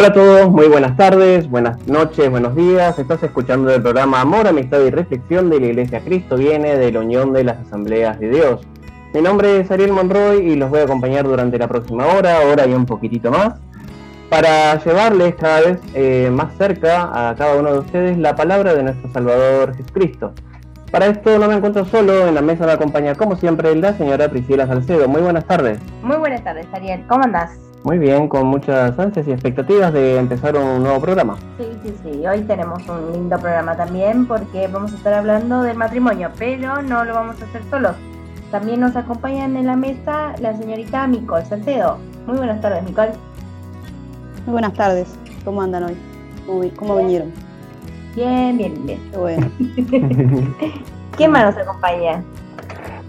Hola a todos, muy buenas tardes, buenas noches, buenos días. Estás escuchando el programa Amor, Amistad y Reflexión de la Iglesia Cristo Viene de la Unión de las Asambleas de Dios. Mi nombre es Ariel Monroy y los voy a acompañar durante la próxima hora, hora y un poquitito más, para llevarles cada vez eh, más cerca a cada uno de ustedes la palabra de nuestro Salvador Jesucristo. Para esto no me encuentro solo, en la mesa me acompaña como siempre la señora Priscila Salcedo. Muy buenas tardes. Muy buenas tardes, Ariel. ¿Cómo andás? Muy bien, con muchas ansias y expectativas de empezar un nuevo programa. Sí, sí, sí. Hoy tenemos un lindo programa también porque vamos a estar hablando del matrimonio, pero no lo vamos a hacer solos. También nos acompañan en la mesa la señorita Micol Salcedo. Muy buenas tardes, Micol. Muy buenas tardes. ¿Cómo andan hoy? ¿Cómo, vinieron? Bien, bien, bien. Qué bueno. ¿Quién más nos acompaña?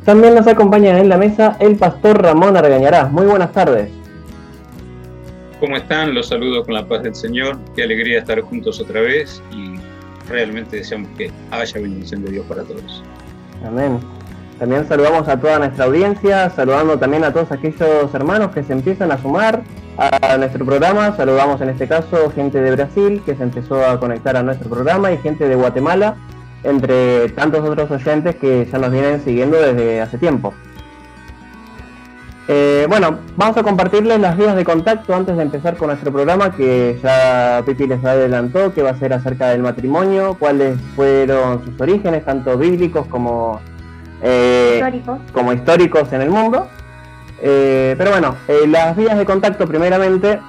También nos acompaña en la mesa el pastor Ramón Argañarás. Muy buenas tardes. ¿Cómo están? Los saludo con la paz del Señor. Qué alegría estar juntos otra vez y realmente deseamos que haya bendición de Dios para todos. Amén. También saludamos a toda nuestra audiencia, saludando también a todos aquellos hermanos que se empiezan a sumar a nuestro programa. Saludamos en este caso gente de Brasil que se empezó a conectar a nuestro programa y gente de Guatemala, entre tantos otros oyentes que ya nos vienen siguiendo desde hace tiempo. Eh, bueno, vamos a compartirles las vías de contacto antes de empezar con nuestro programa que ya Pipi les adelantó que va a ser acerca del matrimonio, cuáles fueron sus orígenes, tanto bíblicos como, eh, históricos. como históricos en el mundo. Eh, pero bueno, eh, las vías de contacto primeramente,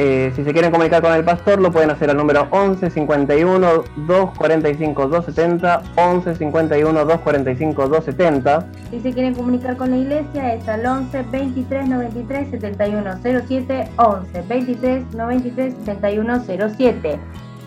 eh, si se quieren comunicar con el pastor, lo pueden hacer al número 11 51 245 270, 11 51 245 270. Si se quieren comunicar con la iglesia es al 11 23 93 71 07, 11 23 93 71 07.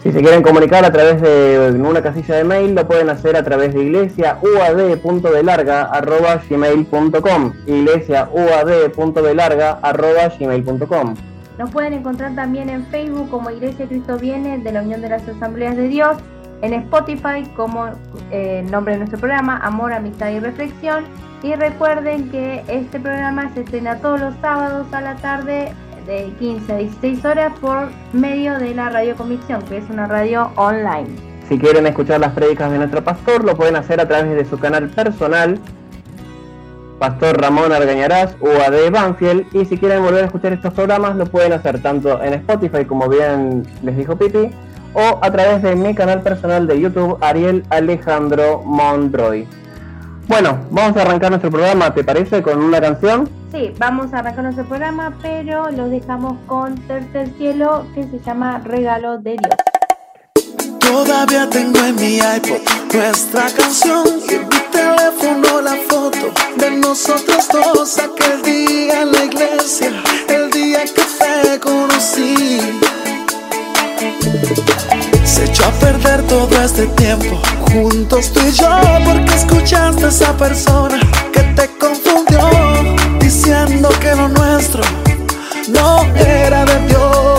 Si se quieren comunicar a través de una casilla de mail, lo pueden hacer a través de iglesiauad.delarga.gmail.com iglesiauad.delarga.gmail.com Nos pueden encontrar también en Facebook como Iglesia Cristo Viene de la Unión de las Asambleas de Dios, en Spotify como eh, nombre de nuestro programa, Amor, Amistad y Reflexión. Y recuerden que este programa se estrena todos los sábados a la tarde de 15 a 16 horas por medio de la Radio Convicción, que es una radio online. Si quieren escuchar las prédicas de nuestro pastor, lo pueden hacer a través de su canal personal, Pastor Ramón Argañarás, UAD Banfield. Y si quieren volver a escuchar estos programas, lo pueden hacer tanto en Spotify, como bien les dijo Pipi, o a través de mi canal personal de YouTube, Ariel Alejandro Mondroy. Bueno, vamos a arrancar nuestro programa, ¿te parece? Con una canción. Sí, vamos a arrancar nuestro programa, pero lo dejamos con Tercer Cielo, que se llama Regalo de Dios. Todavía tengo en mi iPod nuestra canción teléfono la foto de nosotros dos aquel día en la iglesia, el día que te conocí. Se echó a perder todo este tiempo juntos tú y yo porque escuchaste a esa persona que te confundió diciendo que lo nuestro no era de Dios.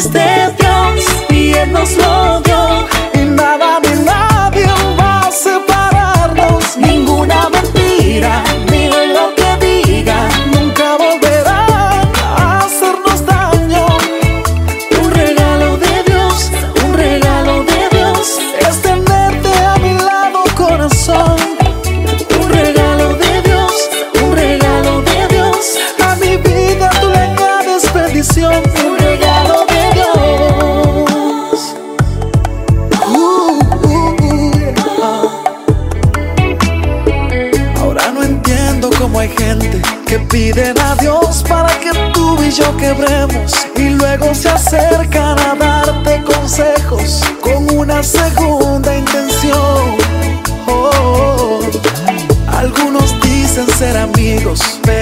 Es de Dios y Él nos lo dio. Y nada ni nadie va a separarnos. Ninguna mentira, y luego se acercan a darte consejos con una segunda intención. Oh, algunos dicen ser amigos, pero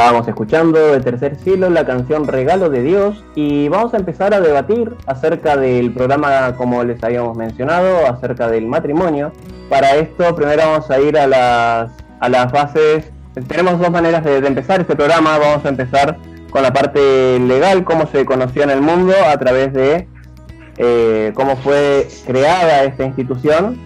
Estábamos escuchando de Tercer Cielo la canción Regalo de Dios y vamos a empezar a debatir acerca del programa como les habíamos mencionado, acerca del matrimonio. Para esto primero vamos a ir a las, a las bases. Tenemos dos maneras de, empezar este programa. Vamos a empezar con la parte legal, cómo se conoció en el mundo a través de eh, cómo fue creada esta institución.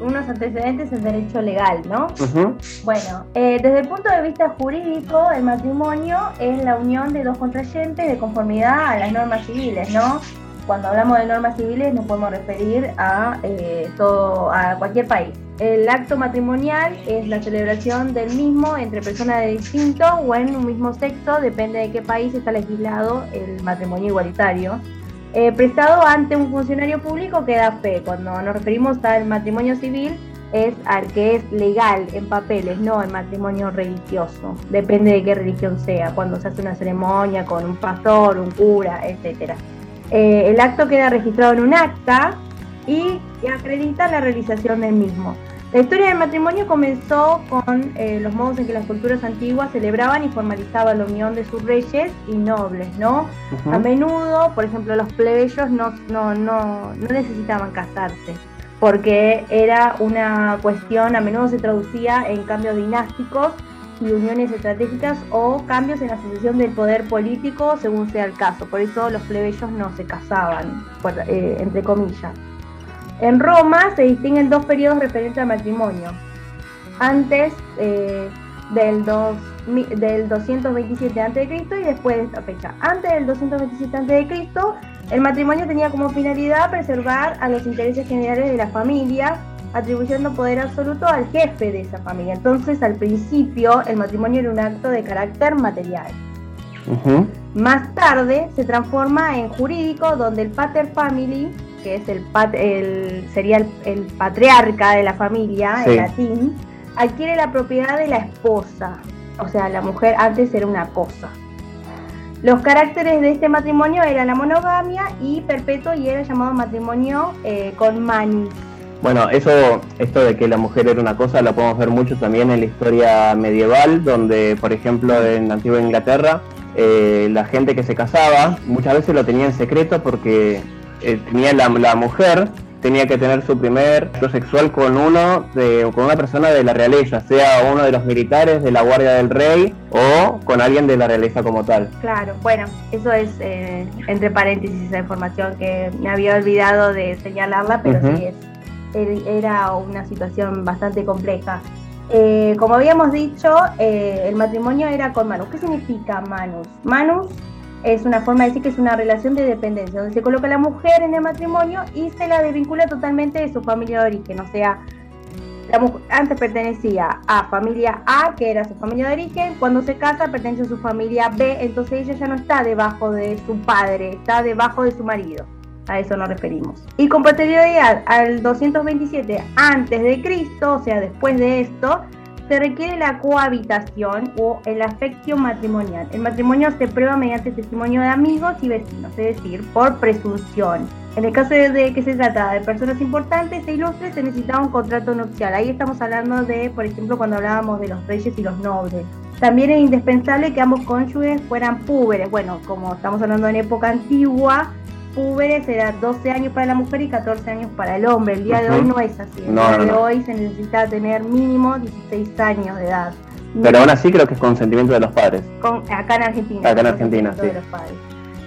Unos antecedentes en derecho legal, ¿no? Ujú. Bueno, eh, desde el punto de vista jurídico, el matrimonio es la unión de dos contrayentes de conformidad a las normas civiles, ¿no? Cuando hablamos de normas civiles nos podemos referir a eh, todo, a cualquier país. El acto matrimonial es la celebración del mismo entre personas de distinto o en un mismo sexo, depende de qué país está legislado el matrimonio igualitario. Eh, prestado ante un funcionario público que da fe. Cuando nos referimos al matrimonio civil, es al que es legal en papeles, no el matrimonio religioso. Depende de qué religión sea, cuando se hace una ceremonia con un pastor, un cura, etc. el acto queda registrado en un acta y acredita la realización del mismo. La historia del matrimonio comenzó con eh, los modos en que las culturas antiguas celebraban y formalizaban la unión de sus reyes y nobles, ¿no? A menudo, por ejemplo, los plebeyos no, no, no, no necesitaban casarse, porque era una cuestión, a menudo se traducía en cambios dinásticos y uniones estratégicas o cambios en la sucesión del poder político según sea el caso. Por eso los plebeyos no se casaban, por- eh, entre comillas. En Roma se distinguen dos periodos referentes al matrimonio. Antes eh, del, dos- del 227 a.C. y después de esta fecha. Antes del 227 a.C., el matrimonio tenía como finalidad preservar a los intereses generales de la familia, atribuyendo poder absoluto al jefe de esa familia. Entonces, al principio, el matrimonio era un acto de carácter material. Más tarde se transforma en jurídico, donde el pater family, que es el, pat- el- sería el, el patriarca de la familia Sí. en latín, adquiere la propiedad de la esposa. O sea, la mujer antes era una cosa. Los caracteres de este matrimonio eran la monogamia y perpetuo y era llamado matrimonio eh, con manis. Bueno, eso, esto de que la mujer era una cosa, lo podemos ver mucho también en la historia medieval, donde, por ejemplo, en la antigua Inglaterra, eh, la gente que se casaba muchas veces lo tenía en secreto porque eh, tenía la, la mujer tenía que tener su primer acto sexual con uno de, con una persona de la realeza, sea uno de los militares de la guardia del rey o con alguien de la realeza como tal. Claro, bueno, eso es eh, entre paréntesis esa información que me había olvidado de señalarla, pero Ujú. sí es, er- era una situación bastante compleja. Eh, como habíamos dicho, eh, el matrimonio era con Manus. ¿Qué significa Manus? Manus es una forma de decir que es una relación de dependencia, donde se coloca a la mujer en el matrimonio y se la desvincula totalmente de su familia de origen. O sea, la mu- antes pertenecía a familia A, que era su familia de origen, cuando se casa pertenece a su familia B, entonces ella ya no está debajo de su padre, está debajo de su marido. A eso nos referimos. Y con posterioridad al 227 antes de Cristo, o sea, después de esto, se requiere la cohabitación o el afectio matrimonial. El matrimonio se prueba mediante testimonio de amigos y vecinos, es decir, por presunción. En el caso de que se trata de personas importantes e ilustres, se necesitaba un contrato nupcial. Ahí estamos hablando de, por ejemplo, cuando hablábamos de los reyes y los nobles. También es indispensable que ambos cónyuges fueran púberes. Bueno, como estamos hablando en época antigua, púberes era 12 años para la mujer y 14 años para el hombre. El día de hoy no es así. El No, día no, de no. hoy se necesita tener mínimo 16 años de edad. Pero aún así creo que es consentimiento de los padres. Con- acá en Argentina. Acá en Argentina, consentimiento de sí. los padres.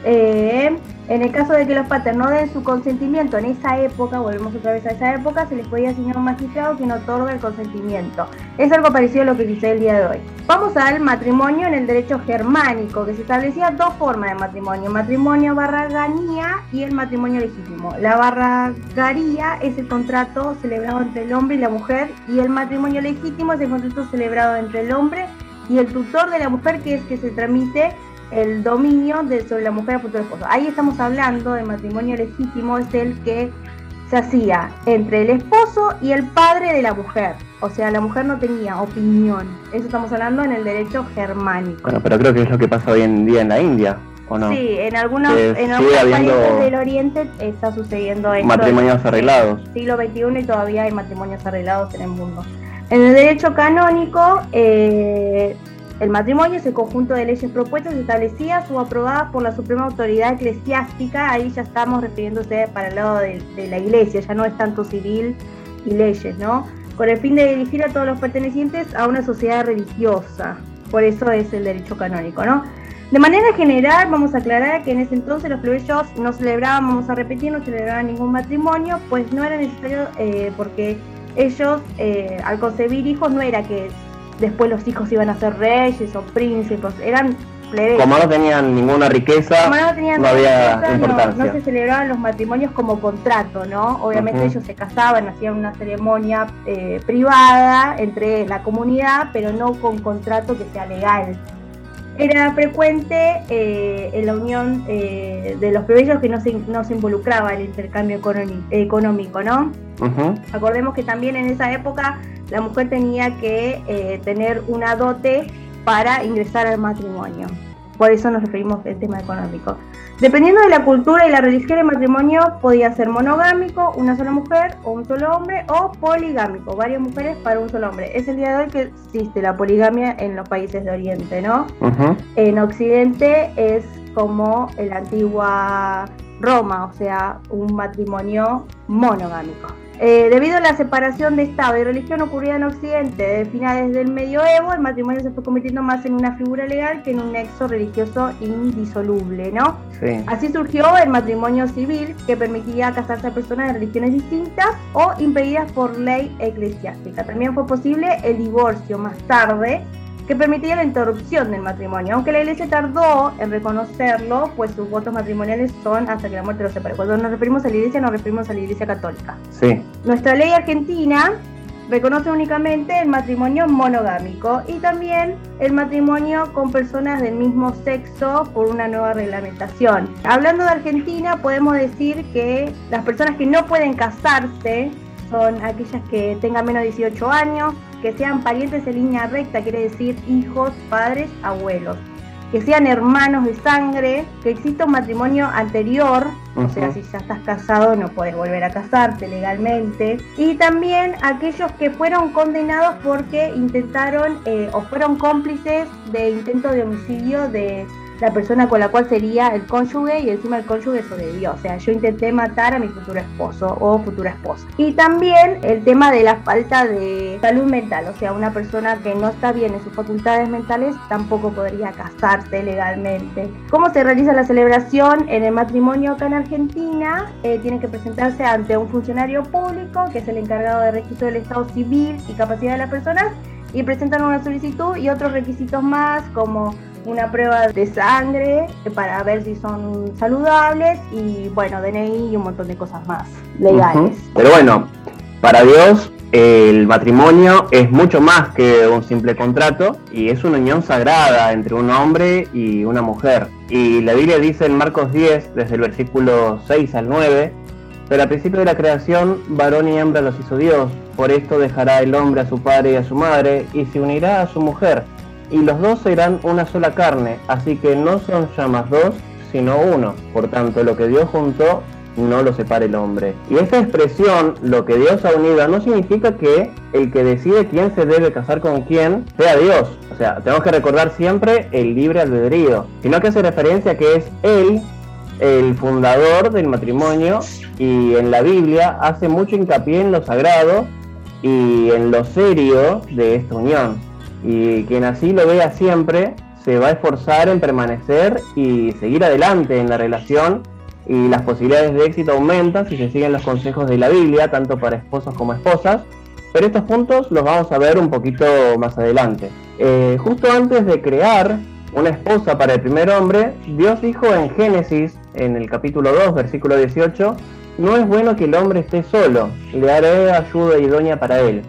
Eh, en el caso de que los padres no den su consentimiento en esa época, volvemos otra vez a esa época, se les podía asignar un magistrado quien otorga el consentimiento. Es algo parecido a lo que dice el día de hoy. Vamos al matrimonio en el derecho germánico, que se establecía dos formas de matrimonio, matrimonio barraganía y el matrimonio legítimo. La barragaría es el contrato celebrado entre el hombre y la mujer y el matrimonio legítimo es el contrato celebrado entre el hombre y el tutor de la mujer, que es que se tramite el dominio de, sobre la mujer a futuro esposo. Ahí estamos hablando de matrimonio legítimo, es el que se hacía entre el esposo y el padre de la mujer. O sea, la mujer no tenía opinión. Eso estamos hablando en el derecho germánico. Bueno, pero creo que es lo que pasa hoy en día en la India, ¿o no? Sí, en algunos, en algunos países del Oriente está sucediendo esto. Matrimonios arreglados. siglo XXI y todavía hay matrimonios arreglados en el mundo. En el derecho canónico, eh, el matrimonio es el conjunto de leyes propuestas, establecidas o aprobadas por la Suprema Autoridad Eclesiástica. Ahí ya estamos refiriéndose para el lado de, la iglesia, ya no es tanto civil y leyes, ¿no? Con el fin de dirigir a todos los pertenecientes a una sociedad religiosa. Por eso es el derecho canónico, ¿no? De manera general, vamos a aclarar que en ese entonces los plebeyos no celebraban, vamos a repetir, no celebraban ningún matrimonio, pues no era necesario, eh, porque ellos eh, al concebir hijos no era que después los hijos iban a ser reyes o príncipes, eran plebeyos. Como no tenían ninguna riqueza, Como no tenían no había riqueza, importancia. No, se celebraban los matrimonios como contrato, ¿no? Obviamente ellos se casaban, hacían una ceremonia eh, privada entre la comunidad, pero no con contrato que sea legal. Era frecuente eh, en la unión eh, de los plebeyos que no se, no se involucraba el intercambio económico, ¿no? Acordemos que también en esa época la mujer tenía que eh, tener una dote para ingresar al matrimonio. Por eso nos referimos al tema económico. Dependiendo de la cultura y la religión, el matrimonio podía ser monogámico, una sola mujer o un solo hombre, o poligámico, varias mujeres para un solo hombre. Es el día de hoy que existe la poligamia en los países de Oriente, ¿no? En Occidente es como en la antigua Roma, o sea, un matrimonio monogámico. Eh, debido a la separación de Estado y religión ocurrida en Occidente de finales del medioevo, el matrimonio se fue convirtiendo más en una figura legal que en un nexo religioso indisoluble, ¿no? Sí. Así surgió el matrimonio civil, que permitía casarse a personas de religiones distintas o impedidas por ley eclesiástica. También fue posible el divorcio más tarde, que permitía la interrupción del matrimonio, aunque la iglesia tardó en reconocerlo, pues sus votos matrimoniales son hasta que la muerte los separe. Cuando nos referimos a la iglesia, nos referimos a la iglesia católica. Sí. Nuestra ley argentina reconoce únicamente el matrimonio monogámico y también el matrimonio con personas del mismo sexo por una nueva reglamentación. Hablando de Argentina, podemos decir que las personas que no pueden casarse son aquellas que tengan menos de 18 años, que sean parientes en línea recta, quiere decir hijos, padres, abuelos, que sean hermanos de sangre, que exista un matrimonio anterior, o sea, si ya estás casado no puedes volver a casarte legalmente, y también aquellos que fueron condenados porque intentaron eh, o fueron cómplices de intento de homicidio de la persona con la cual sería el cónyuge y encima el cónyuge sobrevivió. O sea, yo intenté matar a mi futuro esposo o futura esposa. Y también el tema de la falta de salud mental. O sea, una persona que no está bien en sus facultades mentales tampoco podría casarse legalmente. ¿Cómo se realiza la celebración en el matrimonio acá en Argentina? Eh, tiene que presentarse ante un funcionario público que es el encargado de registro del estado civil y capacidad de las personas y presentan una solicitud y otros requisitos más como una prueba de sangre para ver si son saludables y bueno, DNI y un montón de cosas más legales. Pero bueno, para Dios el matrimonio es mucho más que un simple contrato y es una unión sagrada entre un hombre y una mujer. Y la Biblia dice en Marcos 10, desde el versículo 6 al 9, Pero al principio de la creación, varón y hembra los hizo Dios. Por esto dejará el hombre a su padre y a su madre, y se unirá a su mujer, y los dos serán una sola carne. Así que no son ya más dos, sino uno. Por tanto, lo que Dios juntó, no lo separe el hombre. Y esta expresión, lo que Dios ha unido, no significa que el que decide quién se debe casar con quién sea Dios. O sea, tenemos que recordar siempre el libre albedrío, sino que hace referencia a que es Él el fundador del matrimonio y en la Biblia hace mucho hincapié en lo sagrado y en lo serio de esta unión. Y quien así lo vea siempre se va a esforzar en permanecer y seguir adelante en la relación y las posibilidades de éxito aumentan si se siguen los consejos de la Biblia, tanto para esposos como esposas. Pero estos puntos los vamos a ver un poquito más adelante. Eh, justo antes de crear una esposa para el primer hombre, Dios dijo en Génesis, en el capítulo 2, versículo 18, no es bueno que el hombre esté solo, le haré ayuda idónea para él.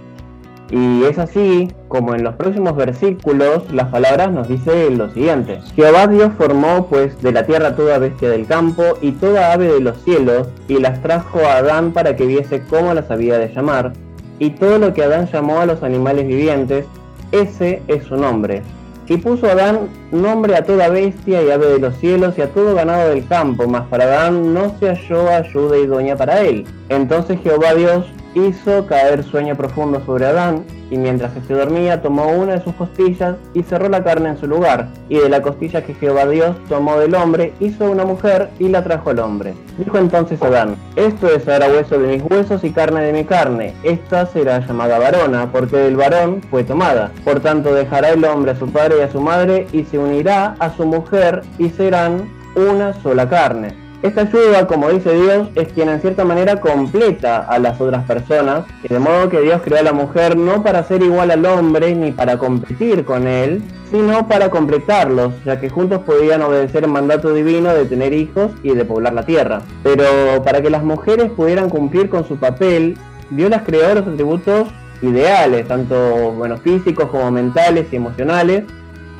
Y es así como en los próximos versículos las palabras nos dice lo siguiente. Jehová Dios formó pues de la tierra toda bestia del campo y toda ave de los cielos y las trajo a Adán para que viese cómo las había de llamar. Y todo lo que Adán llamó a los animales vivientes, ese es su nombre. Y puso Adán nombre a toda bestia y ave de los cielos y a todo ganado del campo, mas para Adán no se halló ayuda idónea para él. Entonces Jehová Dios hizo caer sueño profundo sobre Adán, y mientras éste dormía tomó una de sus costillas y cerró la carne en su lugar, y de la costilla que Jehová Dios tomó del hombre hizo una mujer y la trajo al hombre. Dijo entonces Adán, esto es ahora hueso de mis huesos y carne de mi carne, esta será llamada varona, porque del varón fue tomada. Por tanto dejará el hombre a su padre y a su madre, y se unirá a su mujer, y serán una sola carne. Esta ayuda, como dice Dios, es quien en cierta manera completa a las otras personas, de modo que Dios creó a la mujer no para ser igual al hombre ni para competir con él, sino para completarlos, ya que juntos podían obedecer el mandato divino de tener hijos y de poblar la tierra. Pero para que las mujeres pudieran cumplir con su papel, Dios las creó los atributos ideales, tanto bueno, físicos como mentales y emocionales,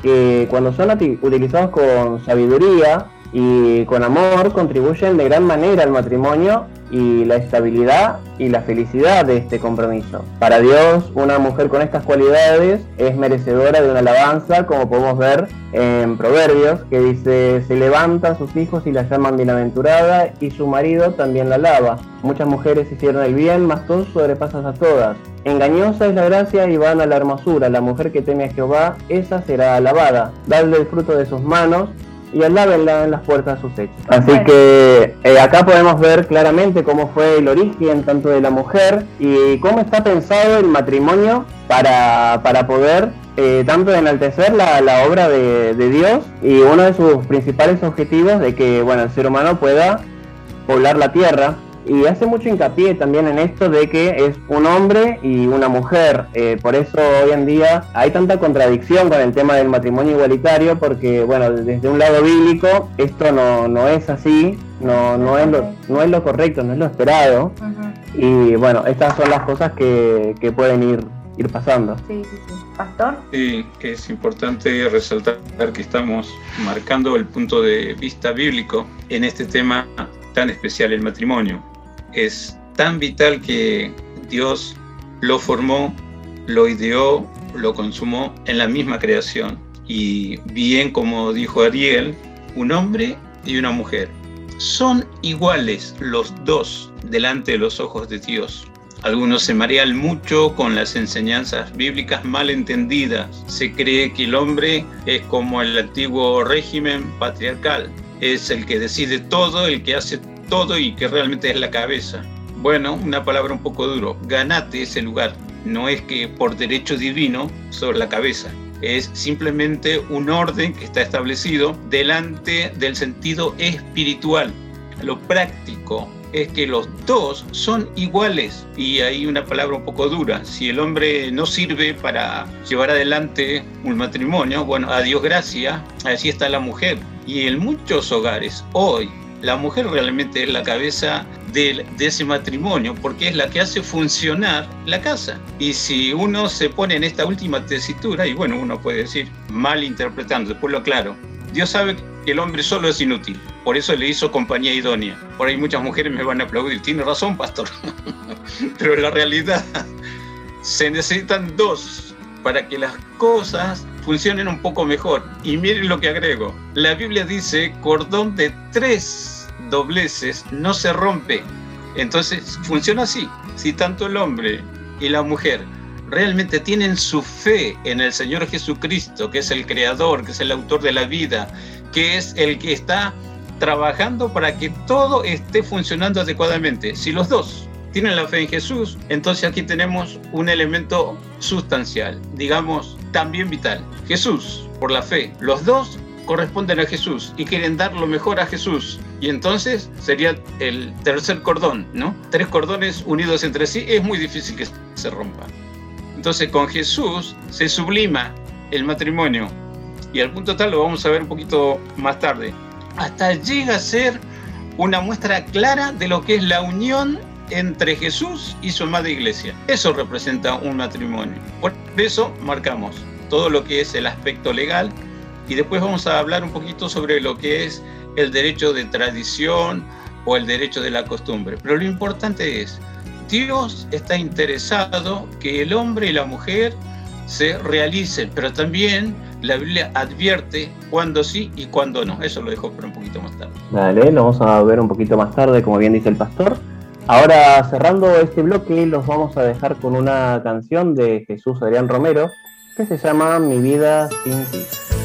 que cuando son utilizados con sabiduría, y con amor contribuyen de gran manera al matrimonio y la estabilidad y la felicidad de este compromiso. Para Dios, una mujer con estas cualidades es merecedora de una alabanza, como podemos ver en Proverbios, que dice, se levantan sus hijos y la llaman bienaventurada y su marido también la alaba. Muchas mujeres hicieron el bien, mas tú sobrepasas a todas. Engañosa es la gracia y vana la hermosura. La mujer que teme a Jehová, esa será alabada. Dadle el fruto de sus manos y alábenla en las puertas de sus hechos. Así que eh, acá podemos ver claramente cómo fue el origen tanto de la mujer y cómo está pensado el matrimonio para, para poder eh, tanto enaltecer la, la obra de, de, Dios y uno de sus principales objetivos de que bueno el ser humano pueda poblar la tierra y hace mucho hincapié también en esto de que es un hombre y una mujer. Eh, por eso hoy en día hay tanta contradicción con el tema del matrimonio igualitario, porque bueno, desde un lado bíblico esto no, no es así, no, no, es lo, no es lo correcto, no es lo esperado. Y bueno, estas son las cosas que, que pueden ir, ir pasando. Sí, sí, sí. Pastor. Sí, que es importante resaltar que estamos marcando el punto de vista bíblico en este tema tan especial, el matrimonio es tan vital que Dios lo formó, lo ideó, lo consumó en la misma creación. Y bien como dijo Ariel, un hombre y una mujer. Son iguales los dos delante de los ojos de Dios. Algunos se marean mucho con las enseñanzas bíblicas mal entendidas. Se cree que el hombre es como el antiguo régimen patriarcal. Es el que decide todo, el que hace todo y que realmente es la cabeza. Bueno, una palabra un poco duro, ganate ese lugar. No es que por derecho divino sobre la cabeza, es simplemente un orden que está establecido delante del sentido espiritual. Lo práctico es que los dos son iguales y hay una palabra un poco dura. Si el hombre no sirve para llevar adelante un matrimonio, bueno, a Dios gracias, así está la mujer. Y en muchos hogares hoy la mujer realmente es la cabeza de, ese matrimonio porque es la que hace funcionar la casa. Y si uno se pone en esta última tesitura, y bueno, uno puede decir, mal interpretando, después lo aclaro, Dios sabe que el hombre solo es inútil. por eso le hizo compañía idónea. Por ahí muchas mujeres me van a aplaudir, tiene razón, pastor. Pero la realidad se necesitan dos para que las cosas funcionen un poco mejor. Y miren lo que agrego. La Biblia dice, cordón de tres dobleces no se rompe. Entonces funciona así. Si tanto el hombre y la mujer realmente tienen su fe en el Señor Jesucristo, que es el creador, que es el autor de la vida, que es el que está trabajando para que todo esté funcionando adecuadamente. Si los dos tienen la fe en Jesús, entonces aquí tenemos un elemento sustancial, digamos, también vital. Jesús, por la fe, los dos corresponden a Jesús y quieren dar lo mejor a Jesús. Y entonces sería el tercer cordón, ¿no? Tres cordones unidos entre sí es muy difícil que se rompan. Entonces con Jesús se sublima el matrimonio. Y al punto tal lo vamos a ver un poquito más tarde. Hasta llega a ser una muestra clara de lo que es la unión entre Jesús y su amada iglesia. Eso representa un matrimonio. Por eso marcamos todo lo que es el aspecto legal y después vamos a hablar un poquito sobre lo que es el derecho de tradición o el derecho de la costumbre. Pero lo importante es, Dios está interesado que el hombre y la mujer se realicen, pero también la Biblia advierte cuándo sí y cuándo no. Eso lo dejo para un poquito más tarde. Dale, lo vamos a ver un poquito más tarde, como bien dice el pastor. Ahora, cerrando este bloque, los vamos a dejar con una canción de Jesús Adrián Romero que se llama Mi vida sin ti.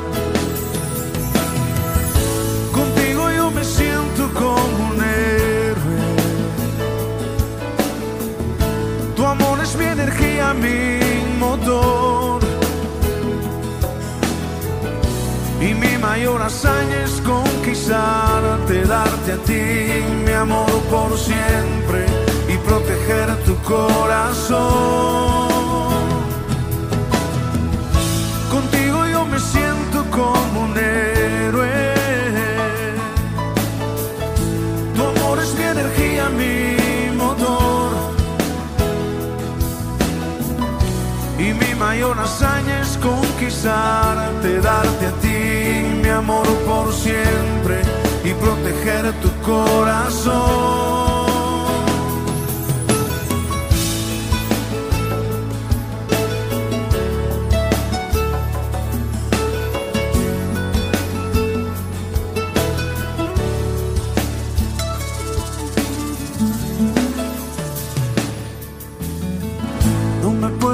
Como un héroe. Tu amor es mi energía, mi motor. Y mi mayor hazaña es conquistarte, darte a ti mi amor por siempre y proteger tu corazón. Mi motor. Y mi mayor hazaña es conquistarte, darte a ti mi amor por siempre y proteger tu corazón.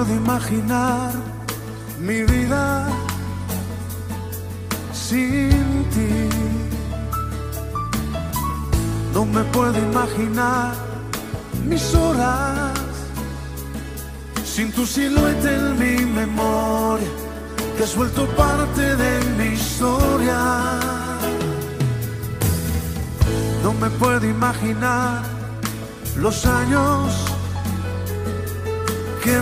Puedo imaginar mi vida sin ti. No me puedo imaginar mis horas sin tu silueta en mi memoria, que has vuelto parte de mi historia. No me puedo imaginar los años que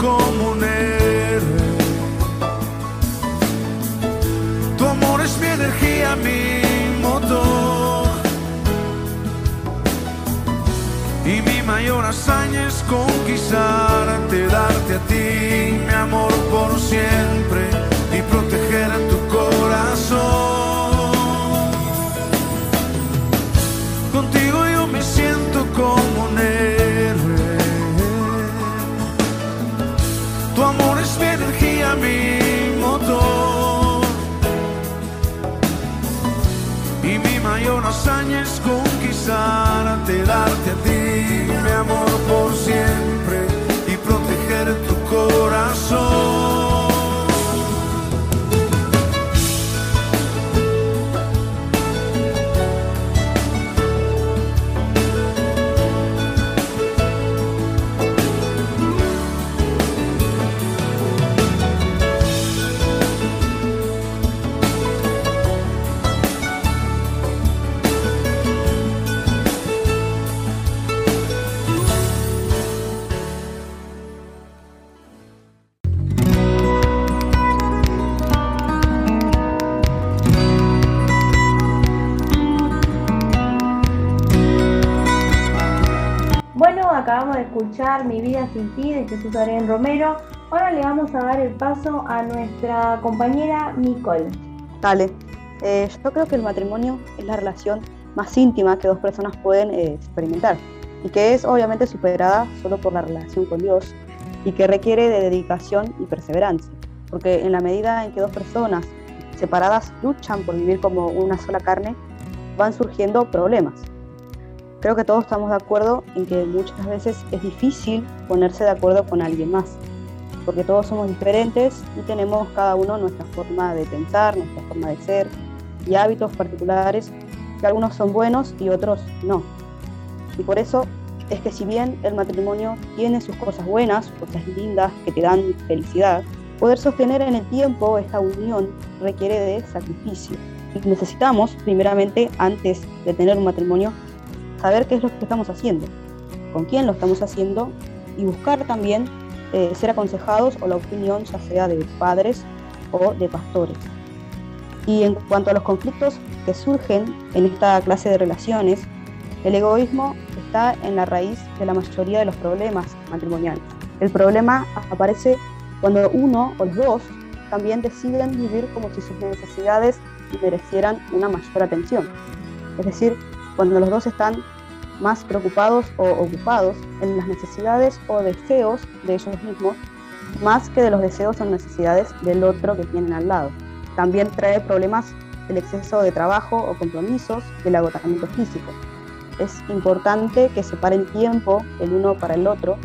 Como un héroe. Tu amor es mi energía, mi motor. Y mi mayor hazaña es conquistarte, darte a ti mi amor por siempre y proteger a tu corazón. Mi motor. Y mi mayor hazaña es conquistarte, darte a ti mi amor por siempre y proteger tu corazón. Escuchar Mi vida sin ti de Jesús Adrián Romero. Ahora le vamos a dar el paso a nuestra compañera Nicole. Dale. Eh, yo creo que el matrimonio es la relación más íntima que dos personas pueden eh, experimentar y que es obviamente superada solo por la relación con Dios y que requiere de dedicación y perseverancia. Porque en la medida en que dos personas separadas luchan por vivir como una sola carne, van surgiendo problemas. Creo que todos estamos de acuerdo en que muchas veces es difícil ponerse de acuerdo con alguien más, porque todos somos diferentes y tenemos cada uno nuestra forma de pensar, nuestra forma de ser y hábitos particulares, que algunos son buenos y otros no. Y por eso es que si bien el matrimonio tiene sus cosas buenas, cosas lindas que te dan felicidad, poder sostener en el tiempo esta unión requiere de sacrificio. Y necesitamos, primeramente, antes de tener un matrimonio, saber qué es lo que estamos haciendo, con quién lo estamos haciendo y buscar también eh, ser aconsejados o la opinión ya sea de padres o de pastores. Y en cuanto a los conflictos que surgen en esta clase de relaciones, el egoísmo está en la raíz de la mayoría de los problemas matrimoniales. El problema aparece cuando uno o los dos también deciden vivir como si sus necesidades merecieran una mayor atención. Es decir, cuando los dos están más preocupados o ocupados en las necesidades o deseos de ellos mismos, más que de los deseos o necesidades del otro que tienen al lado. También trae problemas el exceso de trabajo o compromisos del agotamiento físico. Es importante que separen tiempo el uno para el otro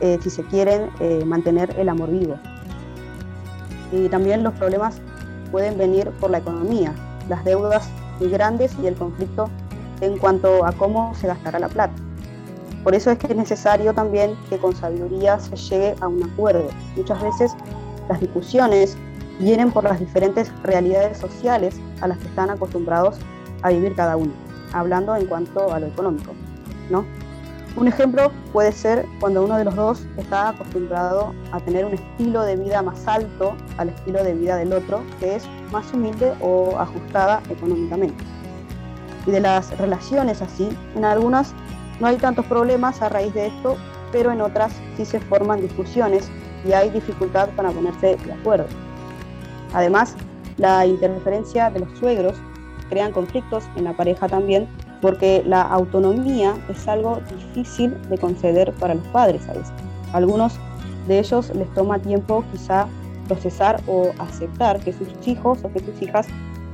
eh, si se quieren eh, mantener el amor vivo. Y también los problemas pueden venir por la economía, las deudas muy grandes y el conflicto en cuanto a cómo se gastará la plata. Por eso es que es necesario también que con sabiduría se llegue a un acuerdo. Muchas veces las discusiones vienen por las diferentes realidades sociales a las que están acostumbrados a vivir cada uno, hablando en cuanto a lo económico. ¿no? Un ejemplo puede ser cuando uno de los dos está acostumbrado a tener un estilo de vida más alto al estilo de vida del otro, que es más humilde o ajustada económicamente y de las relaciones así. En algunas no hay tantos problemas a raíz de esto, pero en otras sí se forman discusiones y hay dificultad para ponerse de acuerdo. Además, la interferencia de los suegros crean conflictos en la pareja también porque la autonomía es algo difícil de conceder para los padres a veces. Algunos de ellos les toma tiempo quizá procesar o aceptar que sus hijos o que sus hijas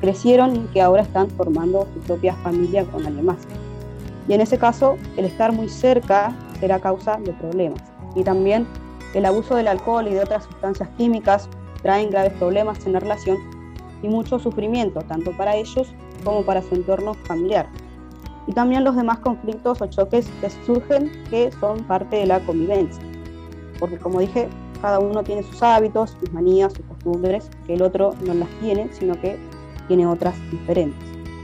crecieron y que ahora están formando su propia familia con alguien más. Y en ese caso, el estar muy cerca será causa de problemas. Y también el abuso del alcohol y de otras sustancias químicas traen graves problemas en la relación y mucho sufrimiento, tanto para ellos como para su entorno familiar. Y también los demás conflictos o choques que surgen que son parte de la convivencia. Porque como dije, cada uno tiene sus hábitos, sus manías, sus costumbres, que el otro no las tiene, sino que tiene otras diferentes.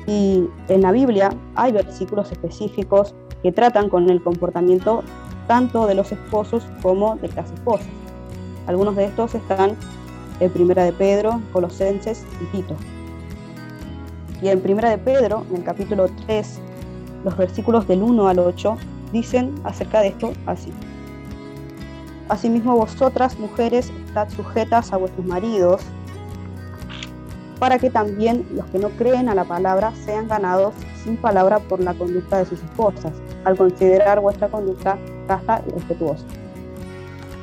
Y en la Biblia hay versículos específicos que tratan con el comportamiento tanto de los esposos como de las esposas. Algunos de estos están en Primera de Pedro, Colosenses y Tito. Y en Primera de Pedro, en el capítulo 3, los versículos del 1 al 8 dicen acerca de esto así. Asimismo vosotras, mujeres, estad sujetas a vuestros maridos, para que también los que no creen a la palabra sean ganados sin palabra por la conducta de sus esposas, al considerar vuestra conducta casta y respetuosa.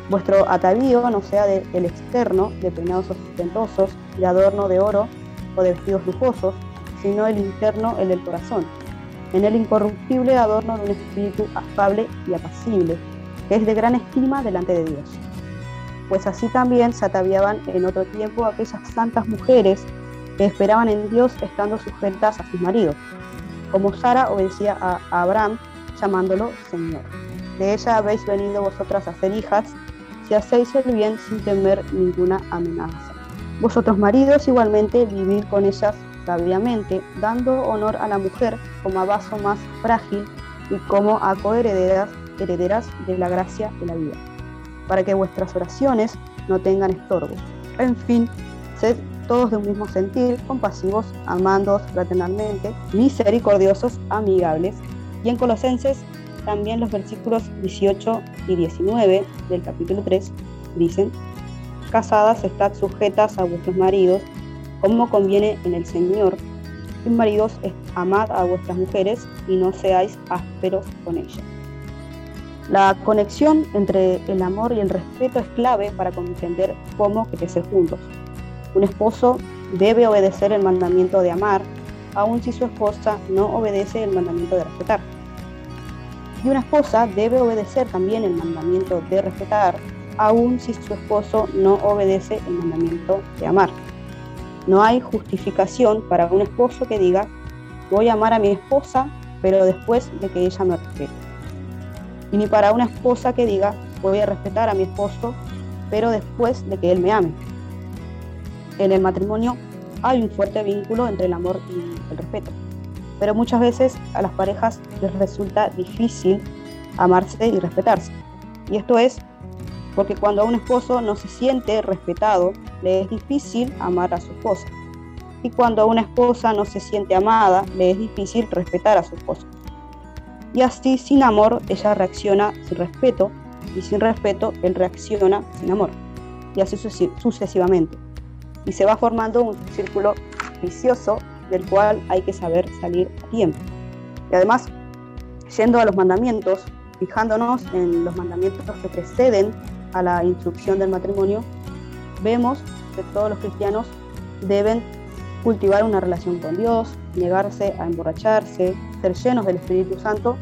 Vuestro atavío no sea del externo, de peinados ostentosos, de adorno de oro o de vestidos lujosos, sino el interno, el del corazón, en el incorruptible adorno de un espíritu afable y apacible, que es de gran estima delante de Dios. Pues así también se ataviaban en otro tiempo aquellas santas mujeres que esperaban en Dios estando sujetas a sus maridos, como Sara obedecía a Abraham llamándolo Señor. De ella habéis venido vosotras a ser hijas, si hacéis el bien sin temer ninguna amenaza. Vosotros maridos igualmente vivid con ellas sabiamente, dando honor a la mujer como a vaso más frágil y como a coherederas herederas de la gracia de la vida, para que vuestras oraciones no tengan estorbo. En fin, sed todos de un mismo sentir, compasivos, amándoos fraternalmente, misericordiosos, amigables. Y en Colosenses también los versículos 18 y 19 del capítulo 3 dicen, casadas estad sujetas a vuestros maridos, como conviene en el Señor, y maridos amad a vuestras mujeres y no seáis ásperos con ellas. La conexión entre el amor y el respeto es clave para comprender cómo crecer juntos. Un esposo debe obedecer el mandamiento de amar, aun si su esposa no obedece el mandamiento de respetar. Y una esposa debe obedecer también el mandamiento de respetar, aun si su esposo no obedece el mandamiento de amar. No hay justificación para un esposo que diga, voy a amar a mi esposa, pero después de que ella me respete. Y ni para una esposa que diga, voy a respetar a mi esposo, pero después de que él me ame. En el matrimonio hay un fuerte vínculo entre el amor y el respeto, pero muchas veces a las parejas les resulta difícil amarse y respetarse. Y esto es porque cuando a un esposo no se siente respetado, le es difícil amar a su esposa. Y cuando a una esposa no se siente amada, le es difícil respetar a su esposo. Y así, sin amor, ella reacciona sin respeto, y sin respeto, él reacciona sin amor. Y así sucesivamente. Y se va formando un círculo vicioso del cual hay que saber salir a tiempo. Y además, yendo a los mandamientos, fijándonos en los mandamientos que preceden a la instrucción del matrimonio, vemos que todos los cristianos deben cultivar una relación con Dios, negarse a emborracharse, ser llenos del Espíritu Santo,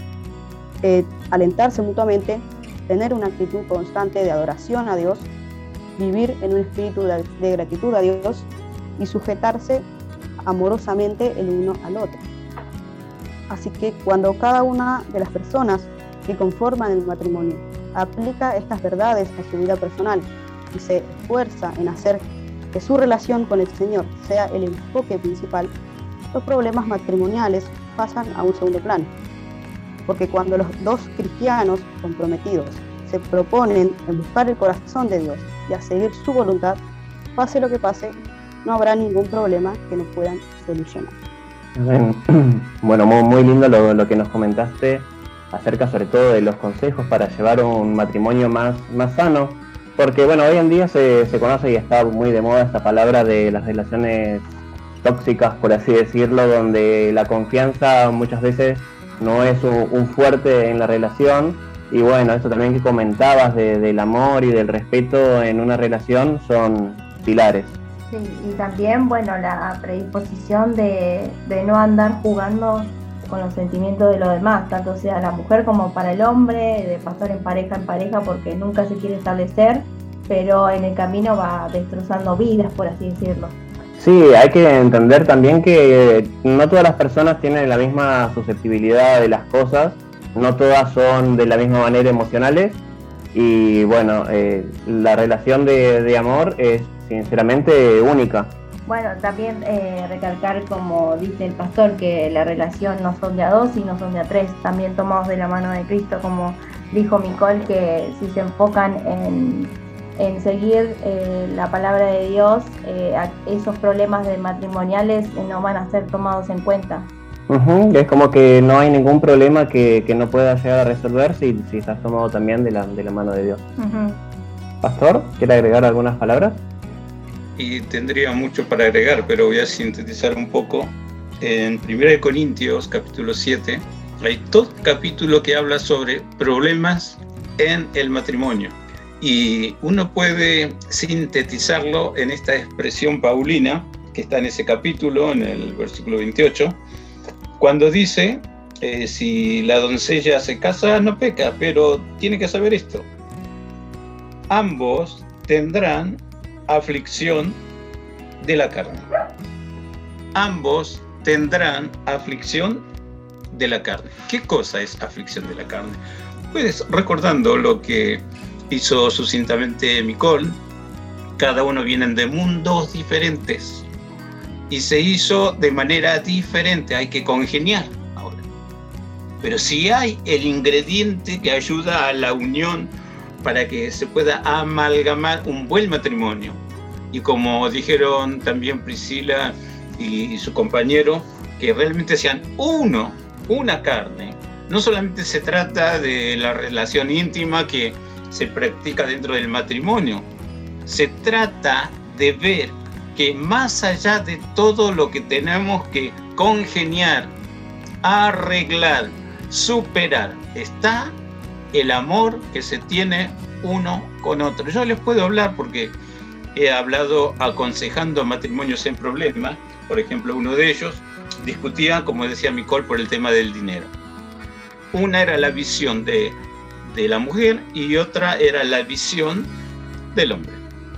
eh, alentarse mutuamente, tener una actitud constante de adoración a Dios, vivir en un espíritu de, gratitud a Dios y sujetarse amorosamente el uno al otro. Así que cuando cada una de las personas que conforman el matrimonio aplica estas verdades a su vida personal y se esfuerza en hacer que su relación con el Señor sea el enfoque principal, los problemas matrimoniales pasan a un segundo plano. Porque cuando los dos cristianos comprometidos se proponen en buscar el corazón de Dios y a seguir su voluntad, pase lo que pase, no habrá ningún problema que no puedan solucionar. Bueno, muy, lindo lo, lo que nos comentaste acerca sobre todo de los consejos para llevar un matrimonio más, más sano, porque bueno, hoy en día se, se conoce y está muy de moda esta palabra de las relaciones tóxicas, por así decirlo, donde la confianza muchas veces no es un, fuerte en la relación. Y bueno, eso también que comentabas del amor y del respeto en una relación son pilares. Sí, y también, bueno, la predisposición de, de no andar jugando con los sentimientos de los demás, tanto sea la mujer como para el hombre, de pasar en pareja en pareja porque nunca se quiere establecer, pero en el camino va destrozando vidas, por así decirlo. Sí, hay que entender también que no todas las personas tienen la misma susceptibilidad de las cosas, no todas son de la misma manera emocionales y bueno, eh, la relación de, amor es sinceramente única. Bueno, también eh, recalcar, como dice el pastor, que la relación no son de a dos y no son de a tres, también tomados de la mano de Cristo, como dijo Micol, que si se enfocan en en seguir eh, la palabra de Dios, eh, esos problemas de matrimoniales no van a ser tomados en cuenta. Es como que no hay ningún problema que, no pueda llegar a resolver si, si estás tomado también de la, de la mano de Dios. Pastor, ¿quiere agregar algunas palabras? Y tendría mucho para agregar, pero voy a sintetizar un poco. En 1 Corintios capítulo 7 hay todo capítulo que habla sobre problemas en el matrimonio y uno puede sintetizarlo en esta expresión paulina que está en ese capítulo, en el versículo 28, cuando dice, eh, si la doncella se casa, no peca, pero tiene que saber esto. Ambos tendrán aflicción de la carne. Ambos tendrán aflicción de la carne. ¿Qué cosa es aflicción de la carne? Pues recordando lo que hizo sucintamente Micol, cada uno vienen de mundos diferentes y se hizo de manera diferente, hay que congeniar ahora. Pero si hay el ingrediente que ayuda a la unión para que se pueda amalgamar un buen matrimonio, y como dijeron también Priscila y, y su compañero, que realmente sean uno, una carne, no solamente se trata de la relación íntima que se practica dentro del matrimonio. Se trata de ver que más allá de todo lo que tenemos que congeniar, arreglar, superar, está el amor que se tiene uno con otro. Yo les puedo hablar porque he hablado aconsejando matrimonios en problemas. Por ejemplo, uno de ellos discutía, como decía Micol, por el tema del dinero. Una era la visión de de la mujer y otra era la visión del hombre.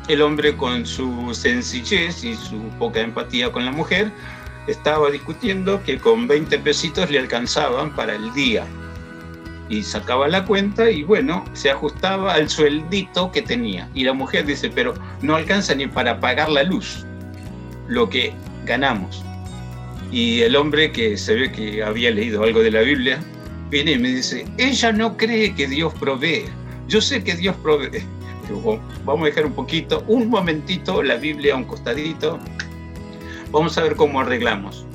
El hombre con su sencillez y su poca empatía con la mujer estaba discutiendo que con 20 pesitos le alcanzaban para el día. Y sacaba la cuenta y bueno, se ajustaba al sueldito que tenía. Y la mujer dice, pero no alcanza ni para pagar la luz, lo que ganamos. Y el hombre que se ve que había leído algo de la Biblia, viene y me dice, ella no cree que Dios provee. Yo sé que Dios provee. Vamos a dejar un poquito, un momentito la Biblia a un costadito. Vamos a ver cómo arreglamos.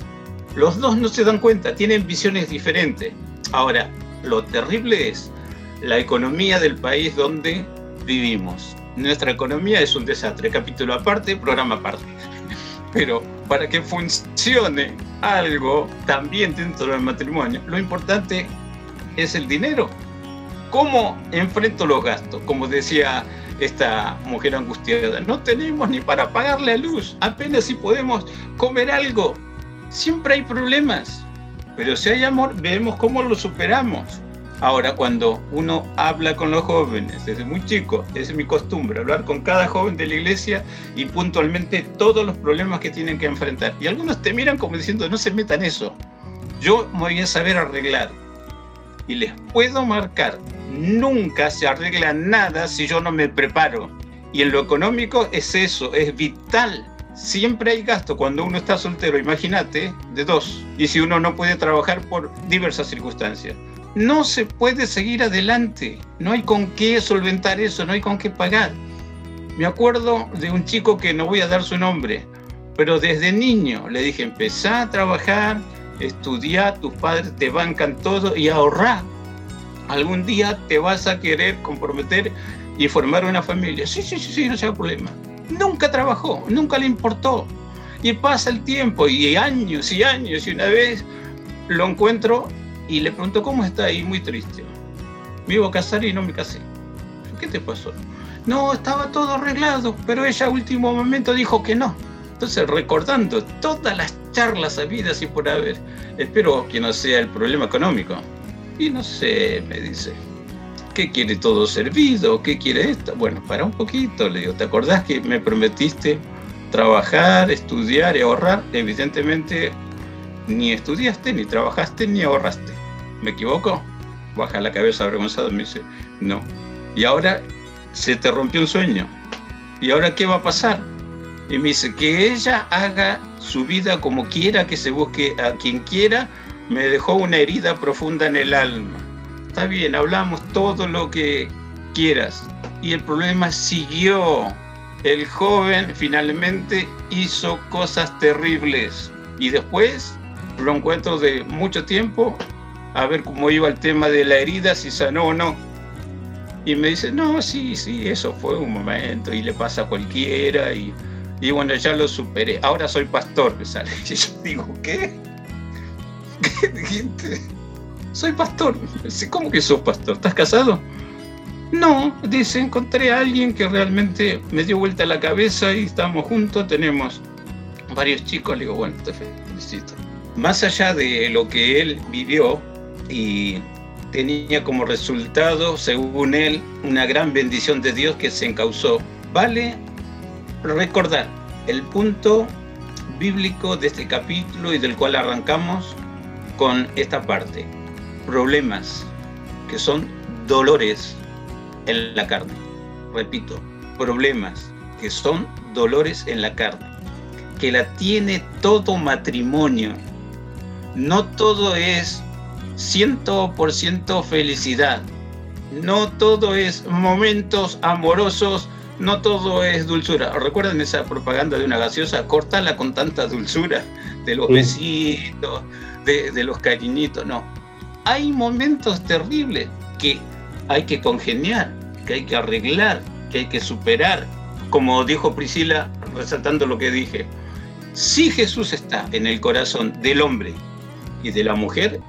Los dos no se dan cuenta, tienen visiones diferentes. Ahora, lo terrible es la economía del país donde vivimos. Nuestra economía es un desastre, capítulo aparte, programa aparte. Pero para que funcione algo también dentro del matrimonio, lo importante es el dinero. ¿Cómo enfrento los gastos? Como decía esta mujer angustiada, no tenemos ni para pagar la luz, apenas si podemos comer algo. Siempre hay problemas, pero si hay amor, vemos cómo lo superamos. Ahora, cuando uno habla con los jóvenes desde muy chico, es mi costumbre hablar con cada joven de la iglesia y puntualmente todos los problemas que tienen que enfrentar. Y algunos te miran como diciendo, no se metan eso. Yo me voy a saber arreglar y les puedo marcar, nunca se arregla nada si yo no me preparo. Y en lo económico es eso, es vital. Siempre hay gasto cuando uno está soltero, imagínate, de dos. Y si uno no puede trabajar por diversas circunstancias. No se puede seguir adelante. No hay con qué solventar eso, no hay con qué pagar. Me acuerdo de un chico que no voy a dar su nombre, pero desde niño le dije, empezá a trabajar, estudiar, tus padres te bancan todo y ahorrar. Algún día te vas a querer comprometer y formar una familia. Sí, sí, sí, sí, no sea problema. Nunca trabajó, nunca le importó. Y pasa el tiempo y años y años y una vez lo encuentro y le pregunto cómo está y muy triste. Me iba a casar y no me casé. ¿Qué te pasó? No, estaba todo arreglado, pero ella a último momento dijo que no. Entonces, recordando todas las charlas habidas y por haber, espero que no sea el problema económico. Y no sé, me dice, ¿qué quiere todo servido? ¿Qué quiere esto? Bueno, para un poquito, le digo, ¿te acordás que me prometiste trabajar, estudiar y ahorrar, evidentemente ni estudiaste, ni trabajaste, ni ahorraste. ¿Me equivoco? Baja la cabeza avergonzado, me dice, no. Y ahora se te rompió un sueño. ¿Y ahora qué va a pasar? Y me dice, que ella haga su vida como quiera, que se busque a quien quiera, me dejó una herida profunda en el alma. Está bien, hablamos todo lo que quieras. Y el problema siguió. El joven finalmente hizo cosas terribles. Y después lo encuentro de mucho tiempo a ver cómo iba el tema de la herida, si sanó o no. Y me dice, no, sí, sí, eso fue un momento y le pasa a cualquiera y, y bueno, ya lo superé. Ahora soy pastor, me sale. Y yo digo, ¿qué? ¿Qué? Soy pastor. ¿Cómo que sos pastor? ¿Estás casado? No, dice, encontré a alguien que realmente me dio vuelta la cabeza y estamos juntos, tenemos varios chicos, le digo, bueno, te felicito. Más allá de lo que él vivió y tenía como resultado, según él, una gran bendición de Dios que se encausó, vale recordar el punto bíblico de este capítulo y del cual arrancamos con esta parte. Problemas que son dolores en la carne. Repito, problemas que son dolores en la carne. Que la tiene todo matrimonio. No todo es 100% felicidad. No todo es momentos amorosos, no todo es dulzura. ¿Recuerdan esa propaganda de una gaseosa? Cortala con tanta dulzura, de los Sí. besitos, de, los cariñitos. No. Hay momentos terribles que hay que congeniar, que hay que arreglar, que hay que superar. Como dijo Priscila, resaltando lo que dije, si Jesús está en el corazón del hombre y de la mujer,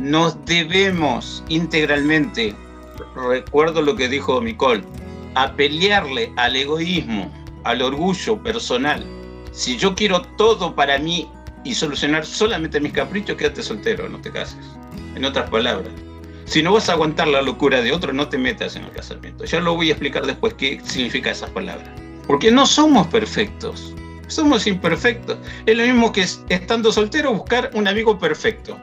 nos debemos integralmente, recuerdo lo que dijo Micol, a pelearle al egoísmo, al orgullo personal. Si yo quiero todo para mí y solucionar solamente mis caprichos, quédate soltero, no te cases. En otras palabras, si no vas a aguantar la locura de otro, no te metas en el casamiento. Ya lo voy a explicar después qué significa esas palabras. Porque no somos perfectos, somos imperfectos. Es lo mismo que es- estando soltero buscar un amigo perfecto,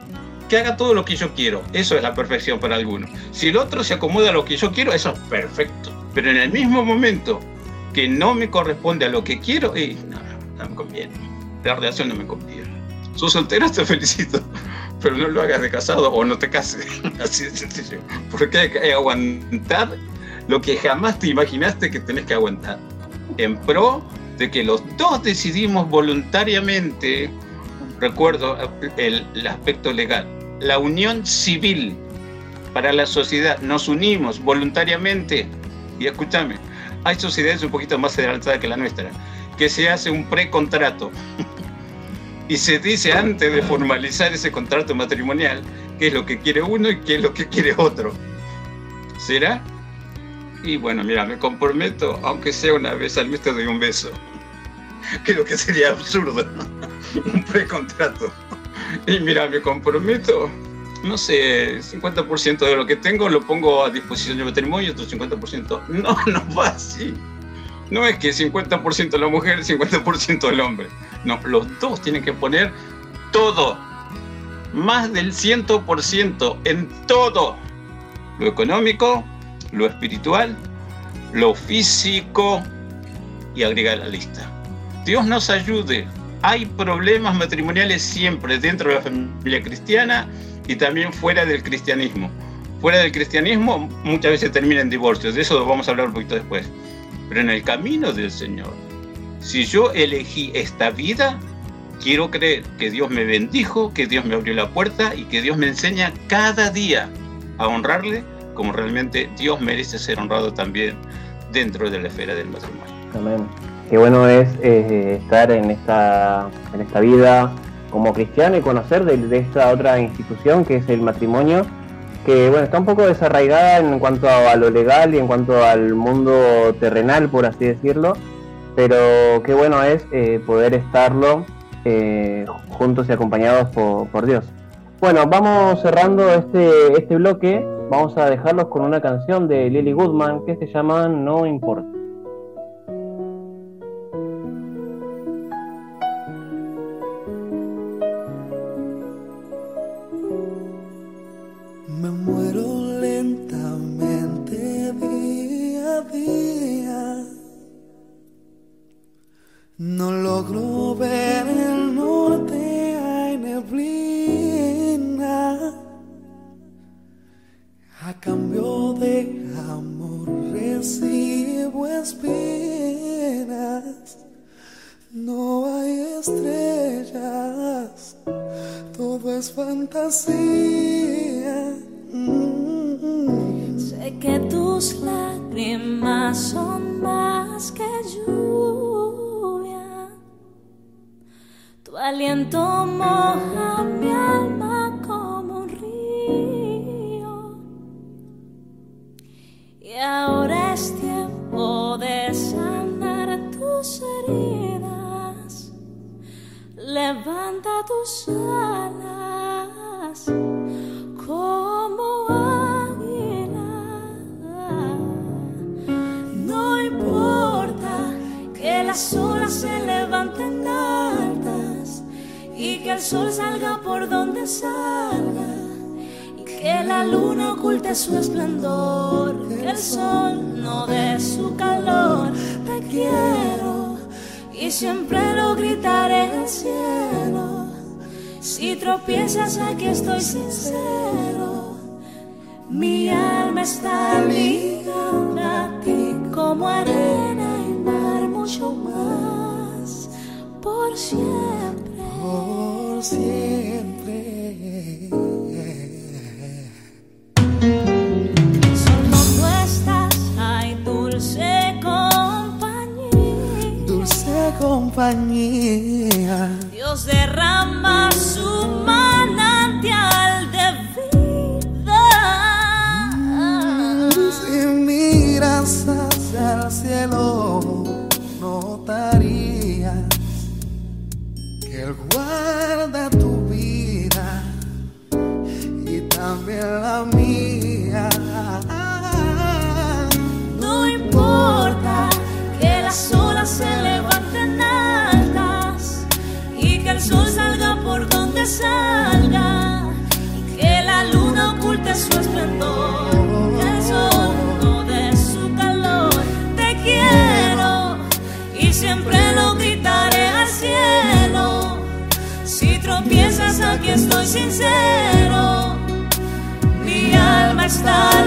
que haga todo lo que yo quiero. Eso es la perfección para algunos. Si el otro se acomoda a lo que yo quiero, eso es perfecto. Pero en el mismo momento que no me corresponde a lo que quiero, y no, no me conviene. La relación no me conviene. Sos soltero, te felicito. Pero no lo hagas de casado o no te cases. Así de sencillo. Porque hay que aguantar lo que jamás te imaginaste que tenés que aguantar. En pro de que los dos decidimos voluntariamente, recuerdo el, el aspecto legal, la unión civil para la sociedad, nos unimos voluntariamente. Y escúchame, hay sociedades un poquito más adelantadas que la nuestra, que se hace un precontrato. Y se dice antes de formalizar ese contrato matrimonial qué es lo que quiere uno y qué es lo que quiere otro. ¿Será? Y bueno, mira, me comprometo, aunque sea una vez al mes te doy un beso. Creo que sería absurdo un precontrato. Y mira, me comprometo, no sé, 50% de lo que tengo lo pongo a disposición del matrimonio, otro 50%. No, no va así. No es que 50% la mujer, 50% el hombre. No, los dos tienen que poner todo. Más del 100% en todo. Lo económico, lo espiritual, lo físico y agregar la lista. Dios nos ayude. Hay problemas matrimoniales siempre dentro de la familia cristiana y también fuera del cristianismo. Fuera del cristianismo muchas veces termina en divorcios, de eso vamos a hablar un poquito después. Pero en el camino del Señor, si yo elegí esta vida, quiero creer que Dios me bendijo, que Dios me abrió la puerta y que Dios me enseña cada día a honrarle como realmente Dios merece ser honrado también dentro de la esfera del matrimonio. Amén. Qué bueno es eh, estar en esta, en esta vida como cristiano y conocer de, de esta otra institución que es el matrimonio, que bueno, está un poco desarraigada en cuanto a, a lo legal y en cuanto al mundo terrenal, por así decirlo, pero qué bueno es eh, poder estarlo eh, juntos y acompañados por, por Dios. Bueno, vamos cerrando este, este bloque, vamos a dejarlos con una canción de Lily Goodman que se llama No Importa. Si tropiezas, aquí estoy sincero. Mi alma está ligada a ti como arena y mar, mucho más por siempre. Por siempre. Solo tú estás, ay, dulce compañía. Dulce compañía. Dios derrama sincero. Mi alma está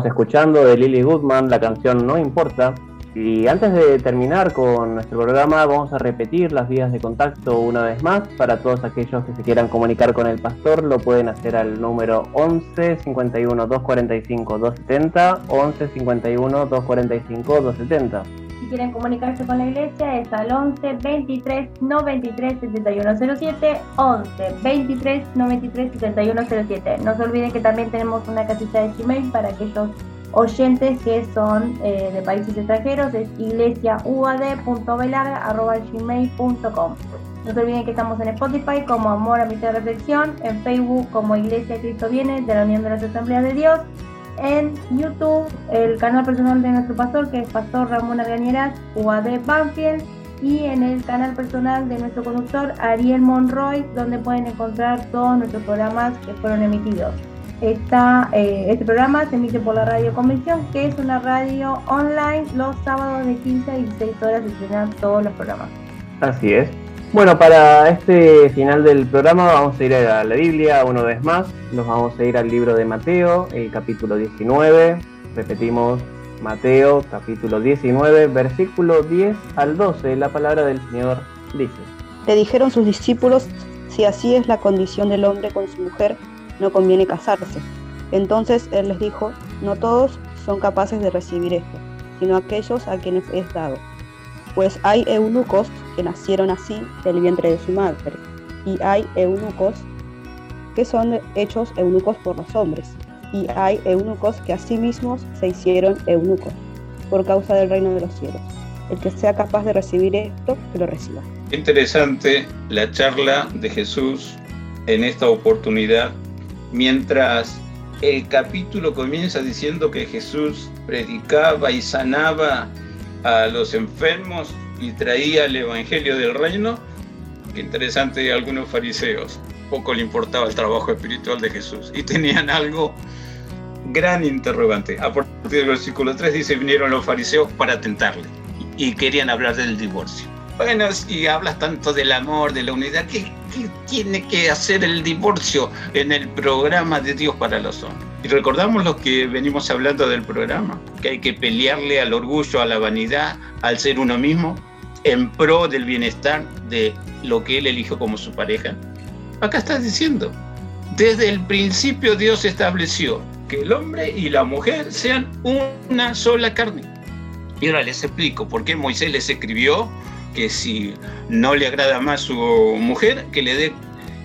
Estábamos escuchando de Lily Goodman la canción No Importa. Y antes de terminar con nuestro programa, vamos a repetir las vías de contacto una vez más. Para todos aquellos que se quieran comunicar con el pastor, lo pueden hacer al número 11 51 245 270, 11 51 245 270. Quieren comunicarse con la iglesia es al 11 23 93 7107, 11 23 93 7107. No se olviden que también tenemos una casita de Gmail para aquellos oyentes que son eh, de países extranjeros, es iglesiauad.velarga.gmail.com. No se olviden que estamos en Spotify como Amor, Amistad y Reflexión, en Facebook como Iglesia Cristo Viene de la Unión de las Asambleas de Dios, en YouTube el canal personal de nuestro pastor que es Pastor Ramón Argañeras, UAD Banfield, y en el canal personal de nuestro conductor Ariel Monroy, donde pueden encontrar todos nuestros programas que fueron emitidos. Esta, eh, este programa se emite por la Radio Convención, que es una radio online los sábados de 15 a 16 horas se estrenan todos los programas. Así es. Bueno, para este final del programa vamos a ir a la Biblia una vez más. Nos vamos a ir al libro de Mateo, el capítulo 19. Repetimos, Mateo, capítulo 19, versículo 10 al 12. La palabra del Señor dice. Le dijeron sus discípulos, si así es la condición del hombre con su mujer, no conviene casarse. Entonces él les dijo, no todos son capaces de recibir esto, sino aquellos a quienes es dado. Pues hay eunucos que nacieron así del vientre de su madre, y hay eunucos que son hechos eunucos por los hombres, y hay eunucos que a sí mismos se hicieron eunucos, por causa del reino de los cielos. El que sea capaz de recibir esto, que lo reciba. Interesante la charla de Jesús en esta oportunidad, mientras el capítulo comienza diciendo que Jesús predicaba y sanaba a los enfermos y traía el evangelio del reino. Interesante, algunos fariseos poco le importaba el trabajo espiritual de Jesús y tenían algo gran interrogante. A partir del versículo 3 dice, vinieron los fariseos para tentarle y querían hablar del divorcio. Bueno, si hablas tanto del amor, de la unidad, ¿qué, ¿qué, tiene que hacer el divorcio en el programa de Dios para los hombres? Y recordamos lo que venimos hablando del programa, que hay que pelearle al orgullo, a la vanidad, al ser uno mismo, en pro del bienestar de lo que él eligió como su pareja. Acá está diciendo, desde el principio Dios estableció que el hombre y la mujer sean una sola carne. Y ahora les explico por qué Moisés les escribió que si no le agrada más su mujer, que le dé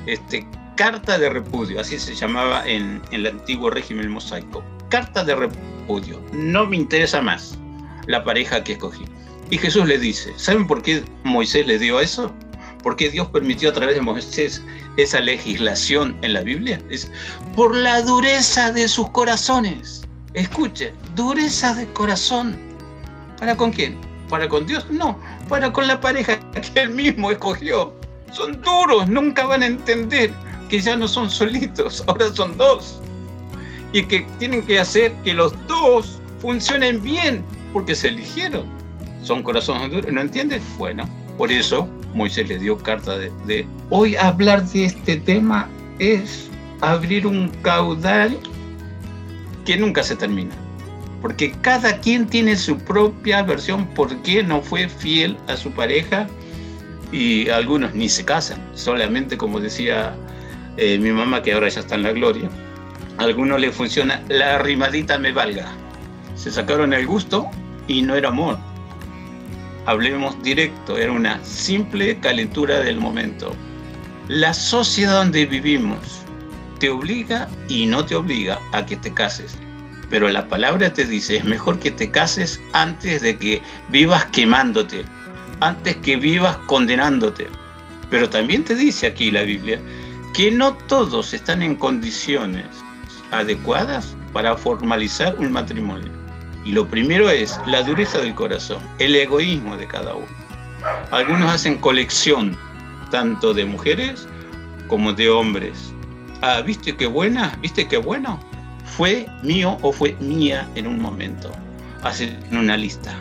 este, carta de repudio, así se llamaba en, en el antiguo régimen mosaico. Carta de repudio, no me interesa más la pareja que escogí. Y Jesús le dice, ¿saben por qué Moisés le dio eso? ¿Por qué Dios permitió a través de Moisés esa legislación en la Biblia? Es por la dureza de sus corazones. Escuche, dureza de corazón. ¿Para con quién? ¿Para con Dios? No, para con la pareja que él mismo escogió. Son duros, nunca van a entender que ya no son solitos, ahora son dos. Y que tienen que hacer que los dos funcionen bien, porque se eligieron. Son corazones duros, ¿no entiendes? Bueno, por eso Moisés le dio carta de. Hoy hablar de este tema es abrir un caudal que nunca se termina porque cada quien tiene su propia versión por qué no fue fiel a su pareja y algunos ni se casan, solamente como decía eh, mi mamá que ahora ya está en la gloria, a algunos le funciona la rimadita me valga, se sacaron el gusto y no era amor, hablemos directo, era una simple calentura del momento. La sociedad donde vivimos te obliga y no te obliga a que te cases pero la palabra te dice, es mejor que te cases antes de que vivas quemándote, antes que vivas condenándote. Pero también te dice aquí la Biblia que no todos están en condiciones adecuadas para formalizar un matrimonio. Y lo primero es la dureza del corazón, el egoísmo de cada uno. Algunos hacen colección tanto de mujeres como de hombres. Ah, ¿viste qué buena? ¿Viste qué bueno? fue mío o fue mía en un momento. Hacen una lista.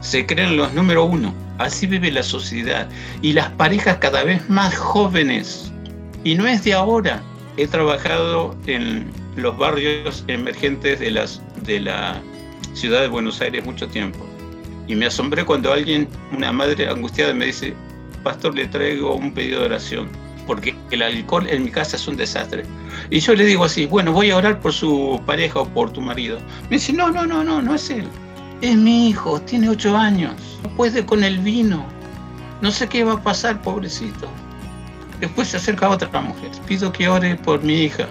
Se creen los número uno. Así vive la sociedad. Y las parejas cada vez más jóvenes. Y no es de ahora. He trabajado en los barrios emergentes de, las, de la ciudad de Buenos Aires mucho tiempo. Y me asombré cuando alguien, una madre angustiada, me dice, pastor, le traigo un pedido de oración porque el alcohol en mi casa es un desastre. Y yo le digo así, bueno, voy a orar por su pareja o por tu marido. Me dice, no, no, no, no, no es él. Es mi hijo, tiene ocho años. No puede con el vino. No sé qué va a pasar, pobrecito. Después se acerca otra mujer. Pido que ore por mi hija.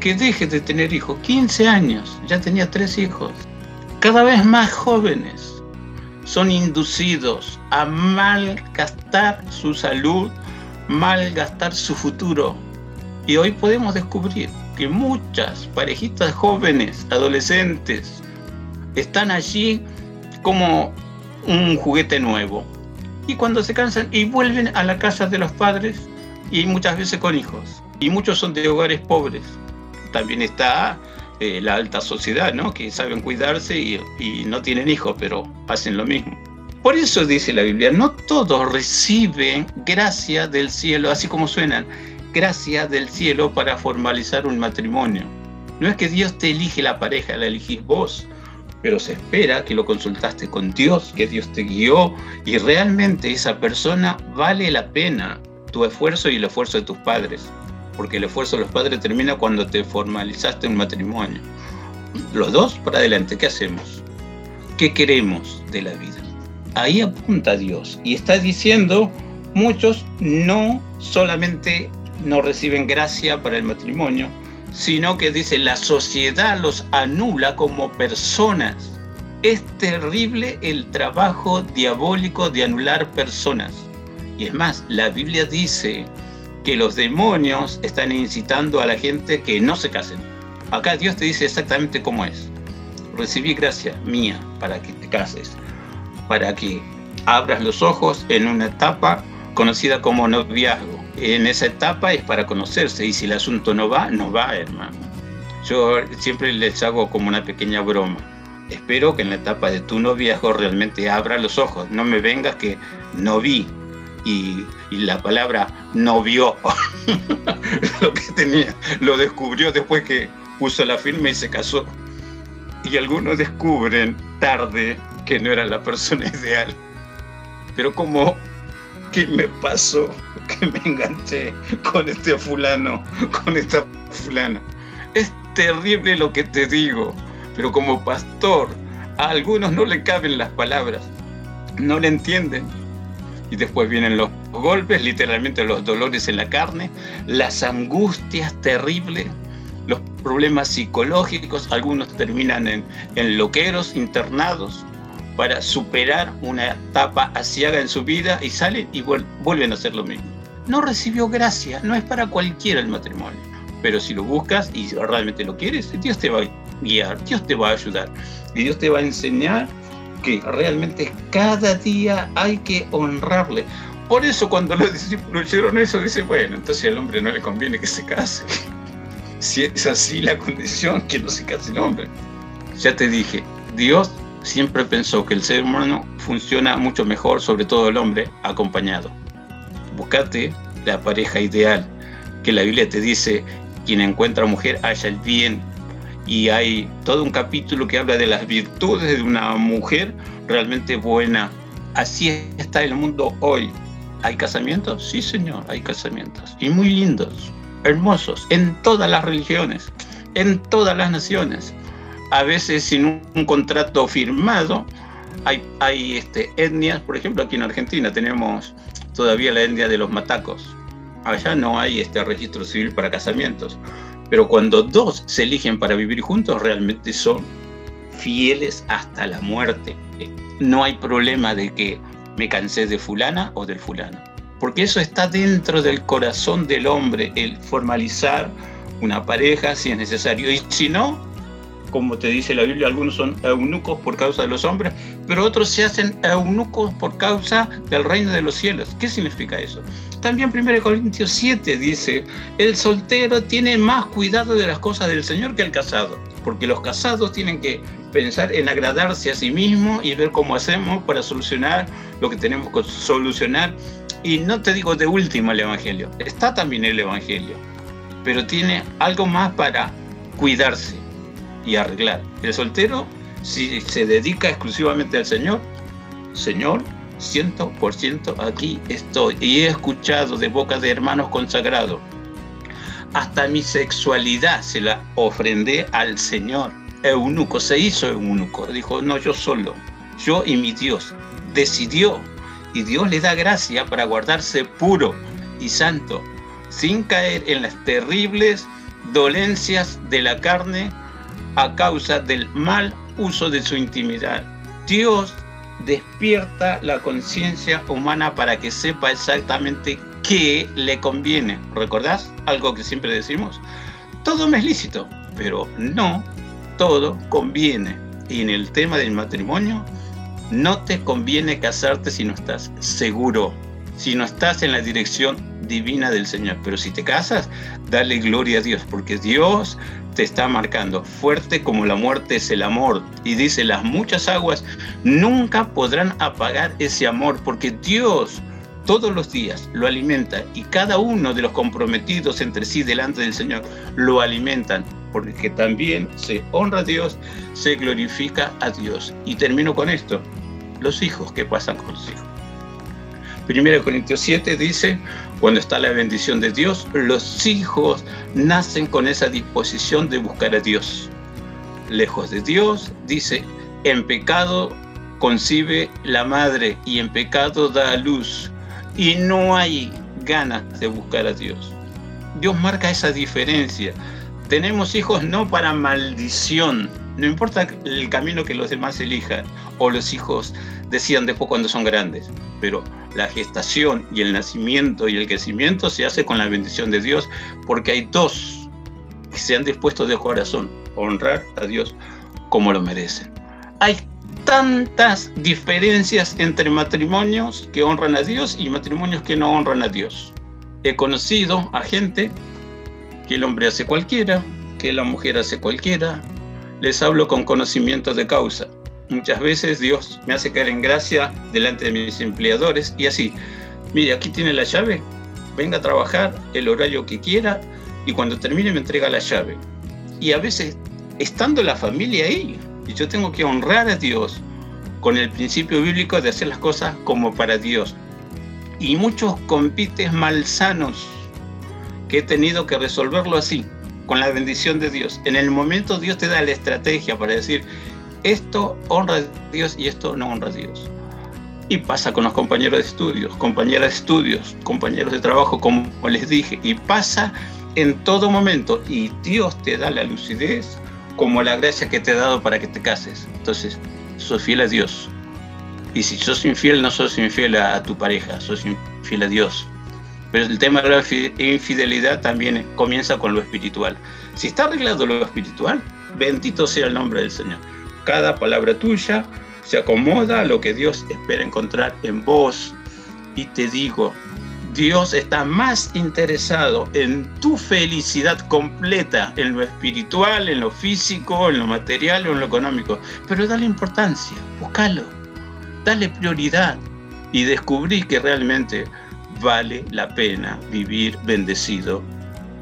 Que deje de tener hijos. 15 años. Ya tenía tres hijos. Cada vez más jóvenes son inducidos a malgastar su salud malgastar su futuro. Y hoy podemos descubrir que muchas parejitas jóvenes, adolescentes, están allí como un juguete nuevo. Y cuando se cansan y vuelven a la casa de los padres y muchas veces con hijos. Y muchos son de hogares pobres. También está eh, la alta sociedad, ¿no? Que saben cuidarse y, y no tienen hijos, pero hacen lo mismo. Por eso dice la Biblia, no todos reciben gracia del cielo, así como suenan, gracia del cielo para formalizar un matrimonio. No es que Dios te elige la pareja, la elegís vos, pero se espera que lo consultaste con Dios, que Dios te guió y realmente esa persona vale la pena tu esfuerzo y el esfuerzo de tus padres, porque el esfuerzo de los padres termina cuando te formalizaste un matrimonio. Los dos para adelante, ¿qué hacemos? ¿Qué queremos de la vida? Ahí apunta Dios y está diciendo, muchos no solamente no reciben gracia para el matrimonio, sino que dice la sociedad los anula como personas. Es terrible el trabajo diabólico de anular personas. Y es más, la Biblia dice que los demonios están incitando a la gente que no se casen. Acá Dios te dice exactamente cómo es. Recibí gracia mía para que te cases, para que abras los ojos en una etapa conocida como noviazgo. En esa etapa es para conocerse y si el asunto no va, no va, hermano. Yo siempre les hago como una pequeña broma. Espero que en la etapa de tu noviazgo realmente abra los ojos. No me vengas que no vi y, la palabra no vio lo que tenía. Lo descubrió después que puso la firma y se casó. Y algunos descubren tarde que no era la persona ideal. Pero como ¿qué me pasó? Que me enganché con este fulano, con esta fulana. Es terrible lo que te digo, pero como pastor, a algunos no le caben las palabras, no le entienden. Y después vienen los golpes, literalmente los dolores en la carne, las angustias terribles, los problemas psicológicos, algunos terminan en, en loqueros, internados, para superar una etapa asiaga en su vida y salen y vuelven a hacer lo mismo. No recibió gracia, no es para cualquiera el matrimonio. Pero si lo buscas y realmente lo quieres, Dios te va a guiar, Dios te va a ayudar y Dios te va a enseñar que realmente cada día hay que honrarle. Por eso cuando los discípulos oyeron eso, dice, bueno, entonces al hombre no le conviene que se case. Si es así la condición, que no se case el hombre. Ya te dije, Dios siempre pensó que el ser humano funciona mucho mejor, sobre todo el hombre, acompañado. Buscate la pareja ideal, que la Biblia te dice, quien encuentra mujer haya el bien. Y hay todo un capítulo que habla de las virtudes de una mujer realmente buena. Así está el mundo hoy. ¿Hay casamientos? Sí, señor, hay casamientos. Y muy lindos, hermosos, en todas las religiones, en todas las naciones a veces sin un, contrato firmado. Hay, hay este, etnias, por ejemplo, aquí en Argentina tenemos todavía la etnia de los matacos. Allá no hay este registro civil para casamientos. Pero cuando dos se eligen para vivir juntos, realmente son fieles hasta la muerte. No hay problema de que me cansé de fulana o del fulano. Porque eso está dentro del corazón del hombre, el formalizar una pareja si es necesario. Y si no, como te dice la Biblia, algunos son eunucos por causa de los hombres, pero otros se hacen eunucos por causa del reino de los cielos. ¿Qué significa eso? También 1 Corintios 7 dice, el soltero tiene más cuidado de las cosas del Señor que el casado, porque los casados tienen que pensar en agradarse a sí mismos y ver cómo hacemos para solucionar lo que tenemos que solucionar. Y no te digo de último el Evangelio, está también el Evangelio, pero tiene algo más para cuidarse y arreglar. El soltero, si se dedica exclusivamente al Señor, Señor, ciento por ciento aquí estoy. Y he escuchado de boca de hermanos consagrados, hasta mi sexualidad se la ofrendé al Señor. Eunuco, se hizo eunuco. Dijo, no, yo solo, yo y mi Dios. Decidió. Y Dios le da gracia para guardarse puro y santo, sin caer en las terribles dolencias de la carne a causa del mal uso de su intimidad. Dios despierta la conciencia humana para que sepa exactamente qué le conviene. ¿Recordás algo que siempre decimos? Todo me es lícito, pero no todo conviene. Y en el tema del matrimonio, no te conviene casarte si no estás seguro, si no estás en la dirección divina del Señor. Pero si te casas, dale gloria a Dios, porque Dios te está marcando. Fuerte como la muerte es el amor. Y dice, las muchas aguas nunca podrán apagar ese amor porque Dios todos los días lo alimenta y cada uno de los comprometidos entre sí delante del Señor lo alimentan porque también se honra a Dios, se glorifica a Dios. Y termino con esto, los hijos, ¿qué pasan con los hijos? Primero Corintios 7 dice, cuando está la bendición de Dios, los hijos nacen con esa disposición de buscar a Dios. Lejos de Dios, dice, en pecado concibe la madre y en pecado da a luz. Y no hay ganas de buscar a Dios. Dios marca esa diferencia. Tenemos hijos no para maldición, no importa el camino que los demás elijan o los hijos decidan después cuando son grandes, pero la gestación y el nacimiento y el crecimiento se hace con la bendición de Dios porque hay dos que se han dispuesto de corazón a honrar a Dios como lo merecen. Hay tantas diferencias entre matrimonios que honran a Dios y matrimonios que no honran a Dios. He conocido a gente que el hombre hace cualquiera, que la mujer hace cualquiera. Les hablo con conocimiento de causa muchas veces Dios me hace caer en gracia delante de mis empleadores y así, mire, aquí tiene la llave, venga a trabajar el horario que quiera y cuando termine me entrega la llave. Y a veces, estando la familia ahí, y yo tengo que honrar a Dios con el principio bíblico de hacer las cosas como para Dios. Y muchos compites malsanos que he tenido que resolverlo así, con la bendición de Dios. En el momento Dios te da la estrategia para decir, esto honra a Dios y esto no honra a Dios. Y pasa con los compañeros de estudios, compañeras de estudios, compañeros de trabajo, como les dije, y pasa en todo momento. Y Dios te da la lucidez como la gracia que te ha dado para que te cases. Entonces, sos fiel a Dios. Y si sos infiel, no sos infiel a, tu pareja, sos infiel a Dios. Pero el tema de la infidelidad también comienza con lo espiritual. Si está arreglado lo espiritual, bendito sea el nombre del Señor cada palabra tuya se acomoda a lo que Dios espera encontrar en vos. Y te digo, Dios está más interesado en tu felicidad completa, en lo espiritual, en lo físico, en lo material o en lo económico. Pero dale importancia, búscalo, dale prioridad y descubrí que realmente vale la pena vivir bendecido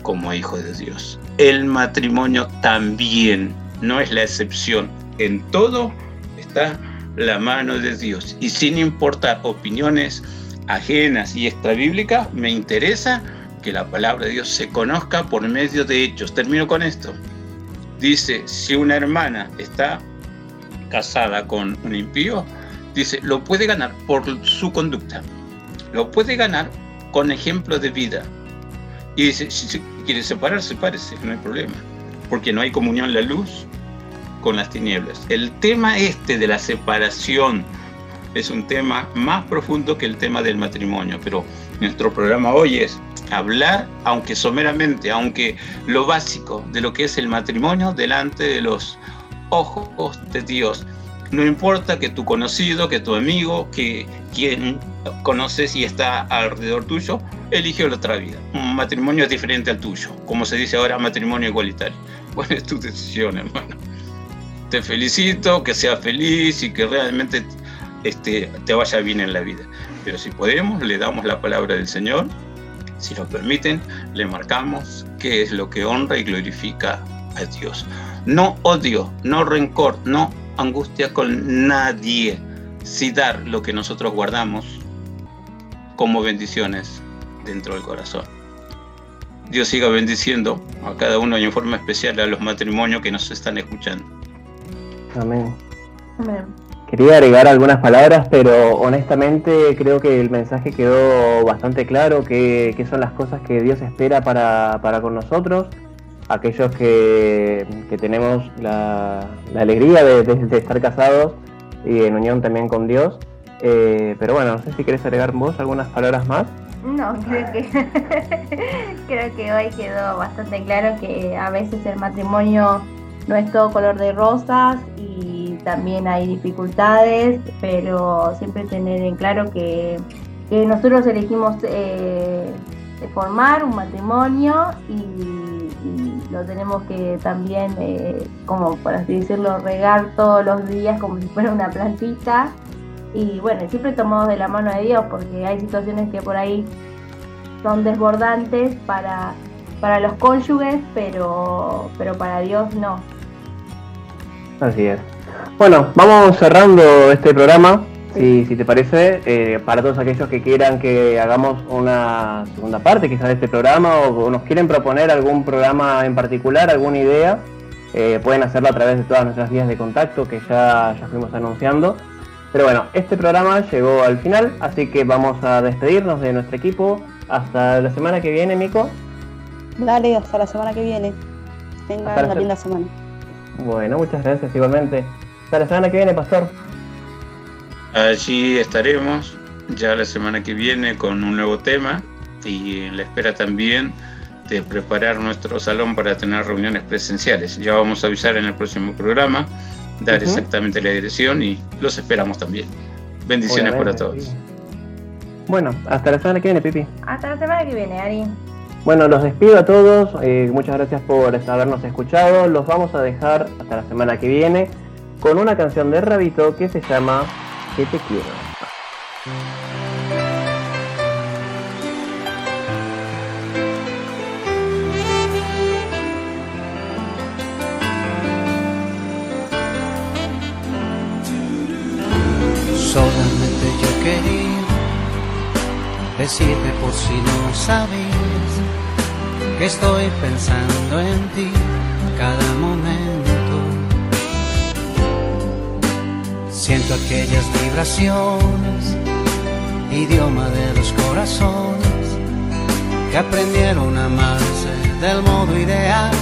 como hijo de Dios. El matrimonio también no es la excepción en todo está la mano de Dios. Y sin importar opiniones ajenas y extrabíblicas, me interesa que la palabra de Dios se conozca por medio de hechos. Termino con esto. Dice, si una hermana está casada con un impío, dice, lo puede ganar por su conducta. Lo puede ganar con ejemplo de vida. Y dice, si quiere separarse, sepárese, no hay problema. Porque no hay comunión la luz, con las tinieblas. El tema este de la separación es un tema más profundo que el tema del matrimonio, pero nuestro programa hoy es hablar, aunque someramente, aunque lo básico de lo que es el matrimonio delante de los ojos de Dios. No importa que tu conocido, que tu amigo, que quien conoces y está alrededor tuyo, eligió la otra vida. Un matrimonio es diferente al tuyo, como se dice ahora, matrimonio igualitario. Bueno, es tu decisión, hermano te felicito, que seas feliz y que realmente este, te vaya bien en la vida. Pero si podemos, le damos la palabra del Señor. Si nos permiten, le marcamos qué es lo que honra y glorifica a Dios. No odio, no rencor, no angustia con nadie, si dar lo que nosotros guardamos como bendiciones dentro del corazón. Dios siga bendiciendo a cada uno y en forma especial a los matrimonios que nos están escuchando. Amén. Quería agregar algunas palabras, pero honestamente creo que el mensaje quedó bastante claro, que, son las cosas que Dios espera para, con nosotros, aquellos que, tenemos la, alegría de, estar casados y en unión también con Dios. Eh, pero bueno, no sé si quieres agregar vos algunas palabras más. No, creo que creo que hoy quedó bastante claro que a veces el matrimonio no es todo color de rosas y también hay dificultades, pero siempre tener en claro que, nosotros elegimos eh, formar un matrimonio y, lo tenemos que también, eh, como por así decirlo, regar todos los días como si fuera una plantita. Y bueno, siempre tomados de la mano de Dios, porque hay situaciones que por ahí son desbordantes para, para los cónyuges, pero, pero para Dios no. Así es. Bueno, vamos cerrando este programa, si, si te parece, eh, para todos aquellos que quieran que hagamos una segunda parte quizás de este programa o, o nos quieren proponer algún programa en particular, alguna idea, eh, pueden hacerlo a través de todas nuestras vías de contacto que ya, ya fuimos anunciando. Pero bueno, este programa llegó al final, así que vamos a despedirnos de nuestro equipo. Hasta la semana que viene, Mico. Dale, hasta la semana que viene. Hasta Tengan la una se- linda semana. Bueno, muchas gracias igualmente. Hasta la semana que viene, Pastor. Allí estaremos ya la semana que viene con un nuevo tema y en la espera también de preparar nuestro salón para tener reuniones presenciales. Ya vamos a avisar en el próximo programa, dar exactamente la dirección y los esperamos también. Bendiciones para todos. sí. Bueno, hasta la semana que viene, Pipi. Hasta la semana que viene, Ari. Bueno, los despido a todos. eh, muchas gracias por habernos escuchado. Los vamos a dejar hasta la semana que viene con una canción de Rabito que se llama Que te quiero. Decirte por si no sabías que estoy pensando en ti cada momento. Siento aquellas vibraciones, idioma de los corazones que aprendieron a amarse del modo ideal.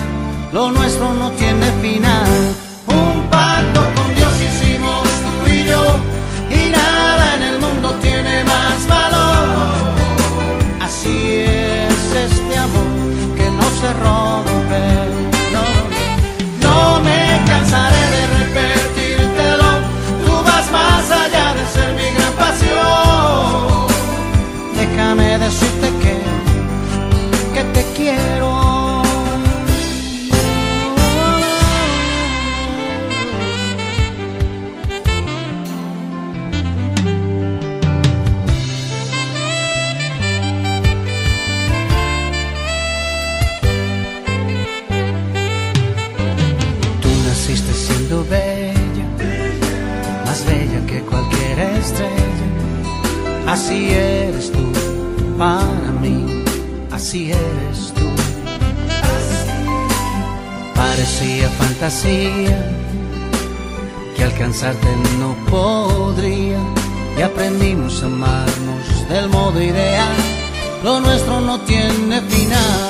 Lo nuestro no tiene final. Un pacto se rompe. Así eres tú para mí, así eres tú. Parecía fantasía que alcanzarte no podría y aprendimos a amarnos del modo ideal. Lo nuestro no tiene final.